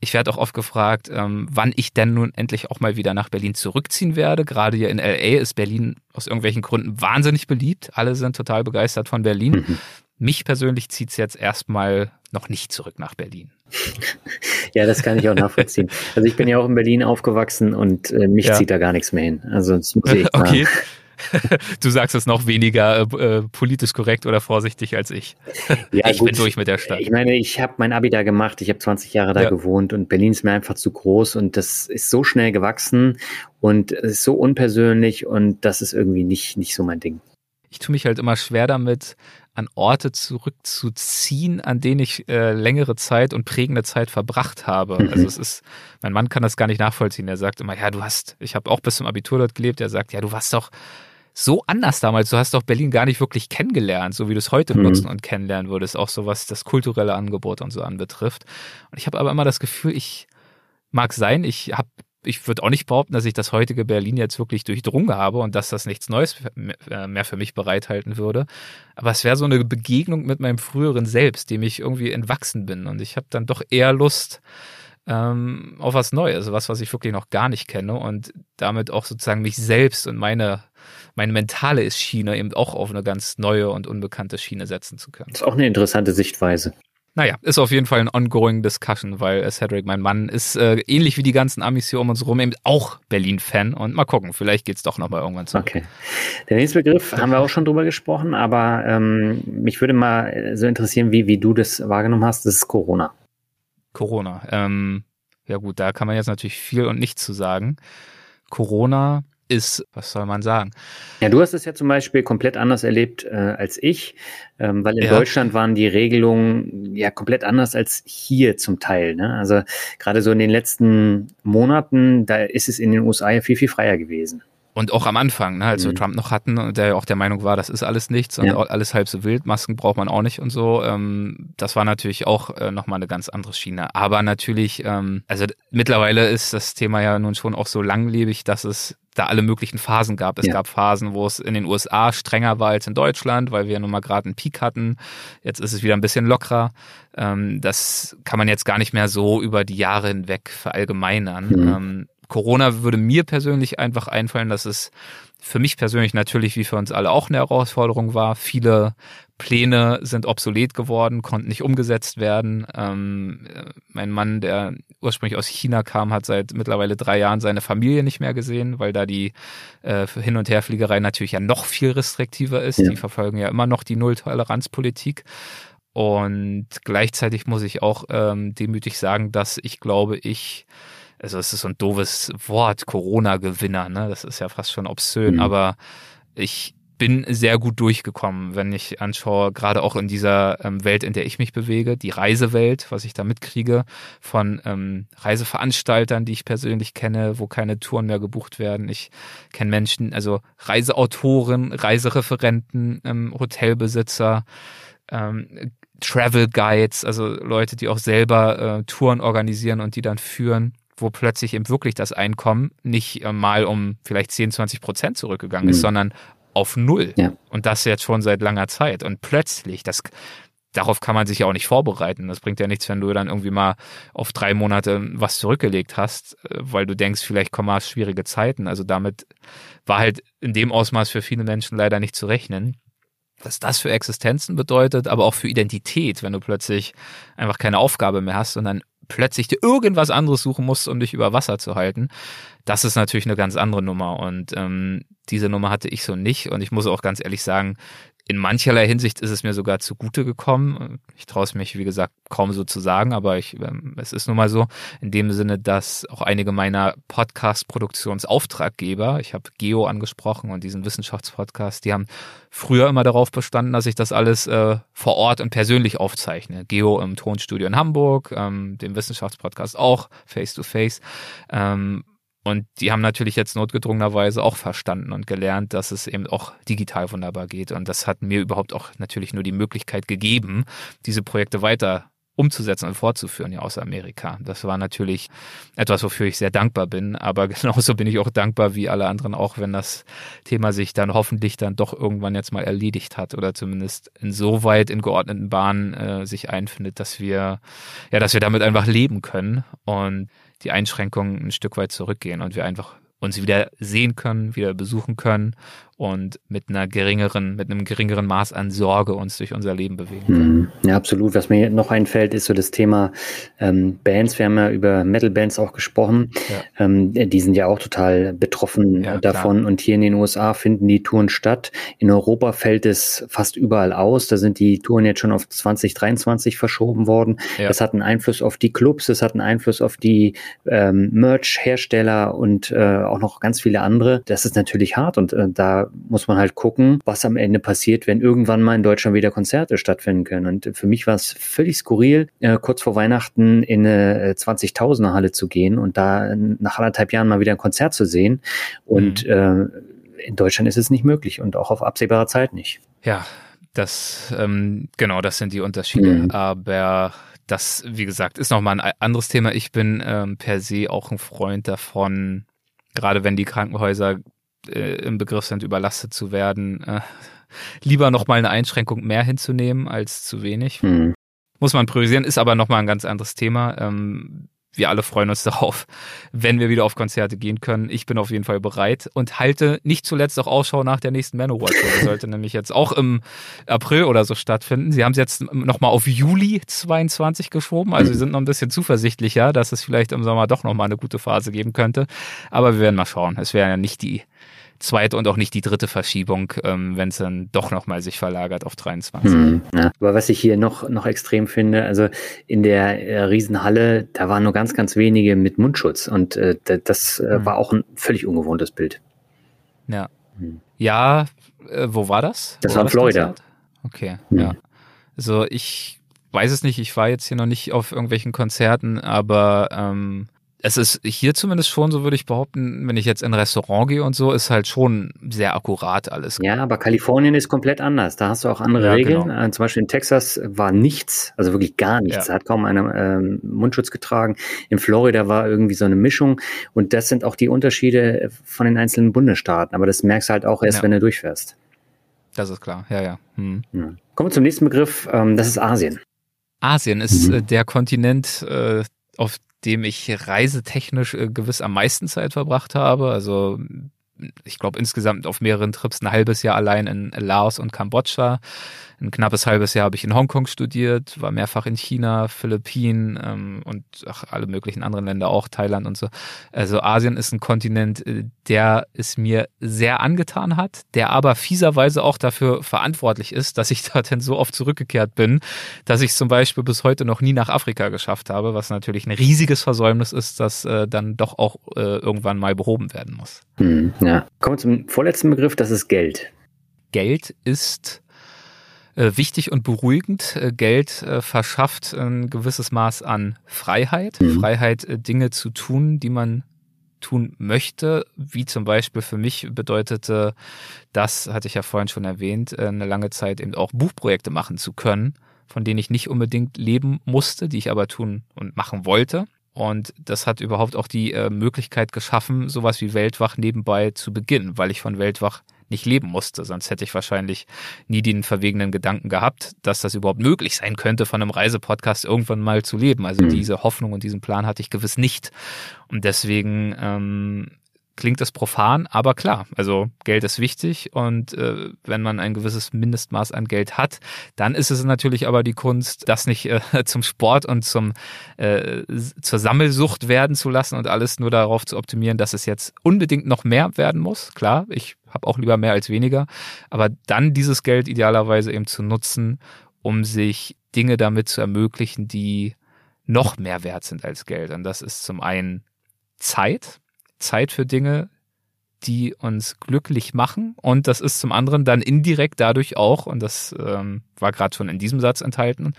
Ich werde auch oft gefragt, ähm, wann ich denn nun endlich auch mal wieder nach Berlin zurückziehen werde. Gerade hier in LA ist Berlin aus irgendwelchen Gründen wahnsinnig beliebt. Alle sind total begeistert von Berlin. Mhm. Mich persönlich zieht es jetzt erstmal noch nicht zurück nach Berlin. *laughs* ja, das kann ich auch nachvollziehen. Also ich bin ja auch in Berlin aufgewachsen und äh, mich ja. zieht da gar nichts mehr hin. Also das muss ich okay. *laughs* du sagst es noch weniger äh, äh, politisch korrekt oder vorsichtig als ich. *laughs* Ja, ich gut. bin durch mit der Stadt. Ich meine, ich habe mein Abi da gemacht, ich habe 20 Jahre da ja. gewohnt und Berlin ist mir einfach zu groß und das ist so schnell gewachsen und es ist so unpersönlich und das ist irgendwie nicht, nicht so mein Ding. Ich tue mich halt immer schwer damit, an Orte zurückzuziehen, an denen ich äh, längere Zeit und prägende Zeit verbracht habe. Mhm. Also es ist, mein Mann kann das gar nicht nachvollziehen. Er sagt immer, ja, du hast, ich habe auch bis zum Abitur dort gelebt. Er sagt, ja, du warst doch so anders damals. Du hast doch Berlin gar nicht wirklich kennengelernt, so wie du es heute mhm. nutzen und kennenlernen würdest, auch so was das kulturelle Angebot und so anbetrifft. Und ich habe aber immer das Gefühl, ich mag sein, ich habe ich würde auch nicht behaupten, dass ich das heutige Berlin jetzt wirklich durchdrungen habe und dass das nichts Neues äh, mehr für mich bereithalten würde. Aber es wäre so eine Begegnung mit meinem früheren Selbst, dem ich irgendwie entwachsen bin. Und ich habe dann doch eher Lust, ähm, auf was Neues, was, was ich wirklich noch gar nicht kenne und damit auch sozusagen mich selbst und meine, meine mentale Schiene eben auch auf eine ganz neue und unbekannte Schiene setzen zu können. Das ist auch eine interessante Sichtweise. Naja, ist auf jeden Fall ein ongoing Discussion, weil Cedric, mein Mann, ist äh, ähnlich wie die ganzen Amis hier um uns rum eben auch Berlin-Fan und mal gucken, vielleicht geht's doch nochmal irgendwann zurück. Okay. Der nächste Begriff haben wir auch schon drüber gesprochen, aber ähm, mich würde mal so interessieren, wie, wie du das wahrgenommen hast, das ist Corona. Corona. Ähm, ja gut, da kann man jetzt natürlich viel und nichts zu sagen. Corona ist, was soll man sagen? Ja, du hast es ja zum Beispiel komplett anders erlebt äh, als ich, ähm, weil in ja. Deutschland waren die Regelungen ja komplett anders als hier zum Teil. Ne? Also gerade so in den letzten Monaten, da ist es in den USA ja viel, viel freier gewesen. Und auch am Anfang, ne, als wir mhm. Trump noch hatten, der ja auch der Meinung war, das ist alles nichts und ja. alles halb so wild, Masken braucht man auch nicht und so. Ähm, das war natürlich auch äh, nochmal eine ganz andere Schiene. Aber natürlich, ähm, also mittlerweile ist das Thema ja nun schon auch so langlebig, dass es da alle möglichen Phasen gab. Es ja. gab Phasen, wo es in den USA strenger war als in Deutschland, weil wir nun mal gerade einen Peak hatten. Jetzt ist es wieder ein bisschen lockerer. Ähm, das kann man jetzt gar nicht mehr so über die Jahre hinweg verallgemeinern. Mhm. Ähm, Corona würde mir persönlich einfach einfallen, dass es für mich persönlich natürlich wie für uns alle auch eine Herausforderung war. Viele Pläne sind obsolet geworden, konnten nicht umgesetzt werden. Ähm, mein Mann, der ursprünglich aus China kam, hat seit mittlerweile drei Jahren seine Familie nicht mehr gesehen, weil da die äh, Hin- und Herfliegerei natürlich ja noch viel restriktiver ist. Ja. Die verfolgen ja immer noch die Nulltoleranzpolitik. Und gleichzeitig muss ich auch ähm, demütig sagen, dass ich glaube, ich also es ist so ein doofes Wort, Corona-Gewinner, ne? Das ist ja fast schon obszön, mhm. aber ich bin sehr gut durchgekommen, wenn ich anschaue, gerade auch in dieser ähm, Welt, in der ich mich bewege, die Reisewelt, was ich da mitkriege, von ähm, Reiseveranstaltern, die ich persönlich kenne, wo keine Touren mehr gebucht werden. Ich kenne Menschen, also Reiseautoren, Reisereferenten, ähm, Hotelbesitzer, ähm, Travel Guides, also Leute, die auch selber äh, Touren organisieren und die dann führen wo plötzlich eben wirklich das Einkommen nicht äh, mal um vielleicht 10, 20 Prozent zurückgegangen ist, mhm. sondern auf Null. Ja. Und das jetzt schon seit langer Zeit. Und plötzlich, das, darauf kann man sich ja auch nicht vorbereiten. Das bringt ja nichts, wenn du dann irgendwie mal auf drei Monate was zurückgelegt hast, äh, weil du denkst, vielleicht kommen mal schwierige Zeiten. Also damit war halt in dem Ausmaß für viele Menschen leider nicht zu rechnen. Was das für Existenzen bedeutet, aber auch für Identität, wenn du plötzlich einfach keine Aufgabe mehr hast, sondern plötzlich dir irgendwas anderes suchen musst, um dich über Wasser zu halten. Das ist natürlich eine ganz andere Nummer und ähm, diese Nummer hatte ich so nicht und ich muss auch ganz ehrlich sagen, in mancherlei Hinsicht ist es mir sogar zugute gekommen. Ich traue es mich, wie gesagt, kaum so zu sagen, aber ich, ähm, es ist nun mal so, in dem Sinne, dass auch einige meiner Podcast-Produktionsauftraggeber, ich habe Geo angesprochen und diesen Wissenschaftspodcast, die haben früher immer darauf bestanden, dass ich das alles äh, vor Ort und persönlich aufzeichne. Geo im Tonstudio in Hamburg, ähm, dem Wissenschaftspodcast auch, face to face. Ähm, und die haben natürlich jetzt notgedrungenerweise auch verstanden und gelernt, dass es eben auch digital wunderbar geht. Und das hat mir überhaupt auch natürlich nur die Möglichkeit gegeben, diese Projekte weiter umzusetzen und fortzuführen, ja, aus Amerika. Das war natürlich etwas, wofür ich sehr dankbar bin. Aber *laughs* genauso bin ich auch dankbar wie alle anderen auch, wenn das Thema sich dann hoffentlich dann doch irgendwann jetzt mal erledigt hat oder zumindest insoweit in geordneten Bahnen äh, sich einfindet, dass wir, ja, dass wir damit einfach leben können. Und die Einschränkungen ein Stück weit zurückgehen und wir einfach uns wieder sehen können, wieder besuchen können und mit einer geringeren, mit einem geringeren Maß an Sorge uns durch unser Leben bewegen können. Mhm. Ja, absolut. Was mir noch einfällt, ist so das Thema ähm, Bands. Wir haben ja über Metal-Bands auch gesprochen. Ja. Ähm, die sind ja auch total betroffen ja, davon. Klar. Und hier in den USA finden die Touren statt. In Europa fällt es fast überall aus. Da sind die Touren jetzt schon auf 2023 verschoben worden. Ja. Das hat einen Einfluss auf die Clubs, das hat einen Einfluss auf die ähm, Merch-Hersteller und äh, auch noch ganz viele andere. Das ist natürlich hart und äh, da muss man halt gucken, was am Ende passiert, wenn irgendwann mal in Deutschland wieder Konzerte stattfinden können. Und für mich war es völlig skurril, äh, kurz vor Weihnachten in eine 20.000er äh, Halle zu gehen und da nach anderthalb Jahren mal wieder ein Konzert zu sehen. Und mhm. äh, in Deutschland ist es nicht möglich und auch auf absehbare Zeit nicht. Ja, das, ähm, genau, das sind die Unterschiede. Mhm. Aber das, wie gesagt, ist nochmal ein anderes Thema. Ich bin ähm, per se auch ein Freund davon, gerade wenn die Krankenhäuser äh, im Begriff sind, überlastet zu werden, äh, lieber nochmal eine Einschränkung mehr hinzunehmen als zu wenig. Mhm. Muss man priorisieren, ist aber nochmal ein ganz anderes Thema. Ähm, wir alle freuen uns *laughs* darauf, wenn wir wieder auf Konzerte gehen können. Ich bin auf jeden Fall bereit und halte nicht zuletzt auch Ausschau nach der nächsten Manowar Tour. Die sollte *laughs* nämlich jetzt auch im April oder so stattfinden. Sie haben es jetzt nochmal auf Juli 22 geschoben, also sie sind noch ein bisschen zuversichtlicher, dass es vielleicht im Sommer doch nochmal eine gute Phase geben könnte. Aber wir werden mal schauen. Es wäre ja nicht die zweite und auch nicht die dritte Verschiebung, ähm, wenn es dann doch nochmal sich verlagert auf 23. Hm, ja. Aber was ich hier noch, noch extrem finde, also in der äh, Riesenhalle, da waren nur ganz, ganz wenige mit Mundschutz und äh, das äh, hm. war auch ein völlig ungewohntes Bild. Ja. Hm. Ja, äh, wo war das? Das wo war in Florida. Konzert? Okay, hm. ja. Also ich weiß es nicht, ich war jetzt hier noch nicht auf irgendwelchen Konzerten, aber ähm, es ist hier zumindest schon, so würde ich behaupten, wenn ich jetzt in ein Restaurant gehe und so, ist halt schon sehr akkurat alles. Ja, aber Kalifornien ist komplett anders. Da hast du auch andere ja, Regeln. Genau. Äh, zum Beispiel in Texas war nichts, also wirklich gar nichts. Ja. hat kaum einer ähm, Mundschutz getragen. In Florida war irgendwie so eine Mischung. Und das sind auch die Unterschiede von den einzelnen Bundesstaaten. Aber das merkst du halt auch erst, ja. wenn du durchfährst. Das ist klar, ja, ja. Hm. Kommen wir zum nächsten Begriff. Ähm, das ist Asien. Asien ist mhm. Äh, der Kontinent, äh, auf dem ich reisetechnisch äh, gewiss am meisten Zeit verbracht habe. Also ich glaube insgesamt auf mehreren Trips ein halbes Jahr allein in Laos und Kambodscha. Ein knappes halbes Jahr habe ich in Hongkong studiert, war mehrfach in China, Philippinen ähm, und ach, alle möglichen anderen Länder auch, Thailand und so. Also Asien ist ein Kontinent, äh, der es mir sehr angetan hat, der aber fieserweise auch dafür verantwortlich ist, dass ich *laughs* dorthin so oft zurückgekehrt bin, dass ich zum Beispiel bis heute noch nie nach Afrika geschafft habe, was natürlich ein riesiges Versäumnis ist, das äh, dann doch auch äh, irgendwann mal behoben werden muss. Hm, ja. Kommen wir zum vorletzten Begriff, das ist Geld. Geld ist wichtig und beruhigend. Äh, Geld äh, verschafft ein gewisses Maß an Freiheit. Mhm. Freiheit, äh, Dinge zu tun, die man tun möchte, wie zum Beispiel für mich bedeutete, das hatte ich ja vorhin schon erwähnt, äh, eine lange Zeit eben auch Buchprojekte machen zu können, von denen ich nicht unbedingt leben musste, die ich aber tun und machen wollte. Und das hat überhaupt auch die äh, Möglichkeit geschaffen, sowas wie Weltwach nebenbei zu beginnen, weil ich von Weltwach nicht leben musste. Sonst hätte ich wahrscheinlich nie den verwegenen Gedanken gehabt, dass das überhaupt möglich sein könnte, von einem Reisepodcast irgendwann mal zu leben. Also mhm. diese Hoffnung und diesen Plan hatte ich gewiss nicht. Und deswegen ähm, klingt das profan, aber klar, also Geld ist wichtig und äh, wenn man ein gewisses Mindestmaß an Geld hat, dann ist es natürlich aber die Kunst, das nicht äh, *laughs* zum Sport und zum äh, zur Sammelsucht werden zu lassen und alles nur darauf zu optimieren, dass es jetzt unbedingt noch mehr werden muss. Klar, ich habe auch lieber mehr als weniger, aber dann dieses Geld idealerweise eben zu nutzen, um sich Dinge damit zu ermöglichen, die noch mehr wert sind als Geld. Und das ist zum einen Zeit, Zeit für Dinge, die uns glücklich machen. Und das ist zum anderen dann indirekt dadurch auch, und das ähm, war gerade schon in diesem Satz enthalten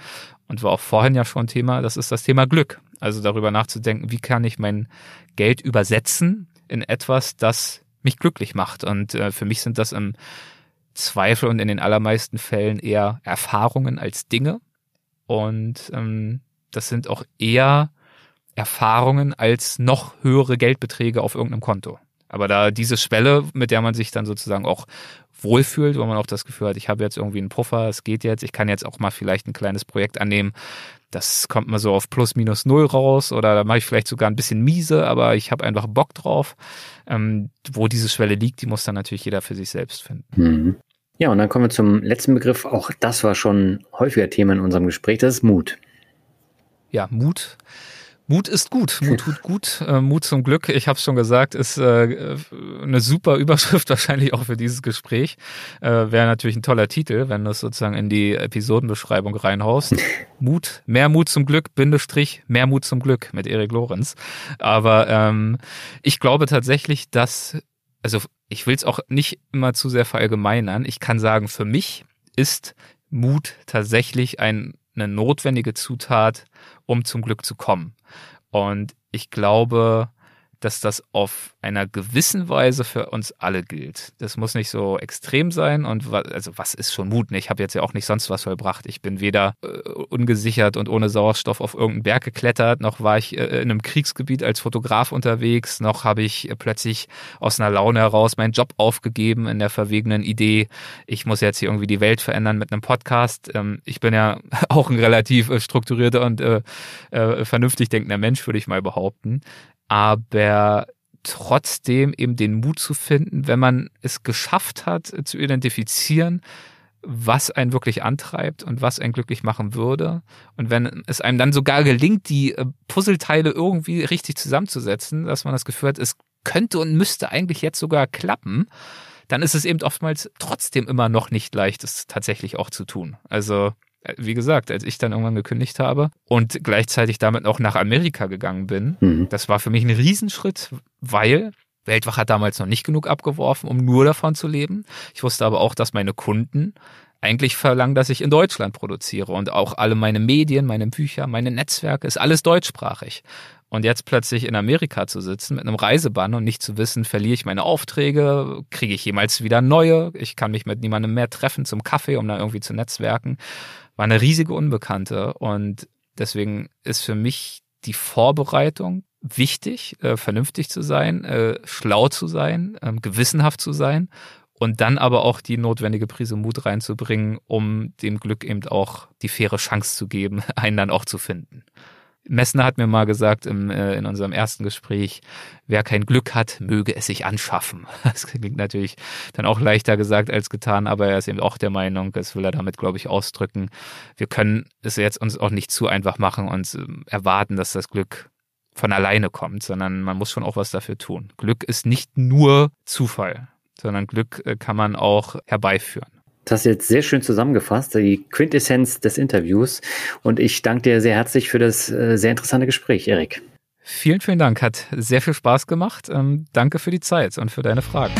und war auch vorhin ja schon Thema, das ist das Thema Glück. Also darüber nachzudenken, wie kann ich mein Geld übersetzen in etwas, das mich glücklich macht. Und äh, für mich sind das im Zweifel und in den allermeisten Fällen eher Erfahrungen als Dinge. Und ähm, das sind auch eher Erfahrungen als noch höhere Geldbeträge auf irgendeinem Konto. Aber da diese Schwelle, mit der man sich dann sozusagen auch wohlfühlt, wo man auch das Gefühl hat, ich habe jetzt irgendwie einen Puffer, es geht jetzt, ich kann jetzt auch mal vielleicht ein kleines Projekt annehmen, das kommt mal so auf plus minus null raus oder da mache ich vielleicht sogar ein bisschen miese, aber ich habe einfach Bock drauf. Ähm, wo diese Schwelle liegt, die muss dann natürlich jeder für sich selbst finden. Mhm. Ja, und dann kommen wir zum letzten Begriff. Auch das war schon häufiger Thema in unserem Gespräch. Das ist Mut. Ja, Mut Mut ist gut, Mut tut gut, *laughs* äh, Mut zum Glück, ich habe es schon gesagt, ist äh, eine super Überschrift *laughs* wahrscheinlich auch für dieses Gespräch. Äh, Wäre natürlich ein toller Titel, wenn du es sozusagen in die Episodenbeschreibung reinhaust. *laughs* Mut, mehr Mut zum Glück, Bindestrich, mehr Mut zum Glück mit Erik Lorenz. Aber ähm, ich glaube tatsächlich, dass, also ich will es auch nicht immer zu sehr verallgemeinern, ich kann sagen, für mich ist Mut tatsächlich ein, eine notwendige Zutat, um zum Glück zu kommen. Und ich glaube, dass das auf einer gewissen Weise für uns alle gilt. Das muss nicht so extrem sein und also was ist schon Mut? Ich habe jetzt ja auch nicht sonst was vollbracht. Ich bin weder äh, ungesichert und ohne Sauerstoff auf irgendeinen Berg geklettert, noch war ich äh, in einem Kriegsgebiet als Fotograf unterwegs, noch habe ich äh, plötzlich aus einer Laune heraus meinen Job aufgegeben in der verwegenen Idee, ich muss jetzt hier irgendwie die Welt verändern mit einem Podcast. Ähm, ich bin ja *laughs* auch ein relativ äh, strukturierter und äh, äh, vernünftig denkender Mensch, würde ich mal behaupten aber trotzdem eben den Mut zu finden, wenn man es geschafft hat, zu identifizieren, was einen wirklich antreibt und was einen glücklich machen würde. Und wenn es einem dann sogar gelingt, die äh, Puzzleteile irgendwie richtig zusammenzusetzen, dass man das Gefühl hat, es könnte und müsste eigentlich jetzt sogar klappen, dann ist es eben oftmals trotzdem immer noch nicht leicht, es tatsächlich auch zu tun. Also wie gesagt, als ich dann irgendwann gekündigt habe und gleichzeitig damit auch nach Amerika gegangen bin, mhm. das war für mich ein Riesenschritt, weil Weltwach hat damals noch nicht genug abgeworfen, um nur davon zu leben. Ich wusste aber auch, dass meine Kunden eigentlich verlangen, dass ich in Deutschland produziere und auch alle meine Medien, meine Bücher, meine Netzwerke, ist alles deutschsprachig. Und jetzt plötzlich in Amerika zu sitzen mit einem Reisebann und nicht zu wissen, verliere ich meine Aufträge, kriege ich jemals wieder neue, ich kann mich mit niemandem mehr treffen zum Kaffee, um da irgendwie zu netzwerken war eine riesige Unbekannte und deswegen ist für mich die Vorbereitung wichtig, äh, vernünftig zu sein, äh, schlau zu sein, äh, gewissenhaft zu sein und dann aber auch die notwendige Prise Mut reinzubringen, um dem Glück eben auch die faire Chance zu geben, *laughs* einen dann auch zu finden. Messner hat mir mal gesagt im, äh, in unserem ersten Gespräch, wer kein Glück hat, möge es sich anschaffen. *laughs* Das klingt natürlich dann auch leichter gesagt als getan, aber er ist eben auch der Meinung, das will er damit, glaube ich, ausdrücken. Wir können es jetzt uns auch nicht zu einfach machen und äh, erwarten, dass das Glück von alleine kommt, sondern man muss schon auch was dafür tun. Glück ist nicht nur Zufall, sondern Glück äh, kann man auch herbeiführen. Das hast du jetzt sehr schön zusammengefasst, die Quintessenz des Interviews. Und ich danke dir sehr herzlich für das äh, sehr interessante Gespräch, Erik. Vielen, vielen Dank. Hat sehr viel Spaß gemacht. Ähm, danke für die Zeit und für deine Fragen.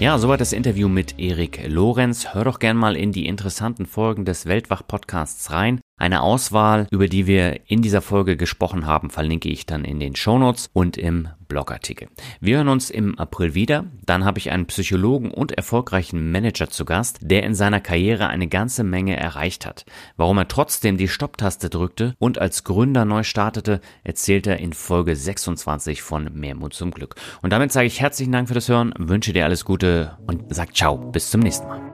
Ja, soweit das Interview mit Erik Lorenz. Hör doch gern mal in die interessanten Folgen des Weltwach-Podcasts rein. Eine Auswahl, über die wir in dieser Folge gesprochen haben, verlinke ich dann in den Shownotes und im Blogartikel. Wir hören uns im April wieder. Dann habe ich einen Psychologen und erfolgreichen Manager zu Gast, der in seiner Karriere eine ganze Menge erreicht hat. Warum er trotzdem die Stopptaste drückte und als Gründer neu startete, erzählt er in Folge 26 von Mehrmut zum Glück. Und damit sage ich herzlichen Dank für das Hören, wünsche dir alles Gute und sag ciao, bis zum nächsten Mal.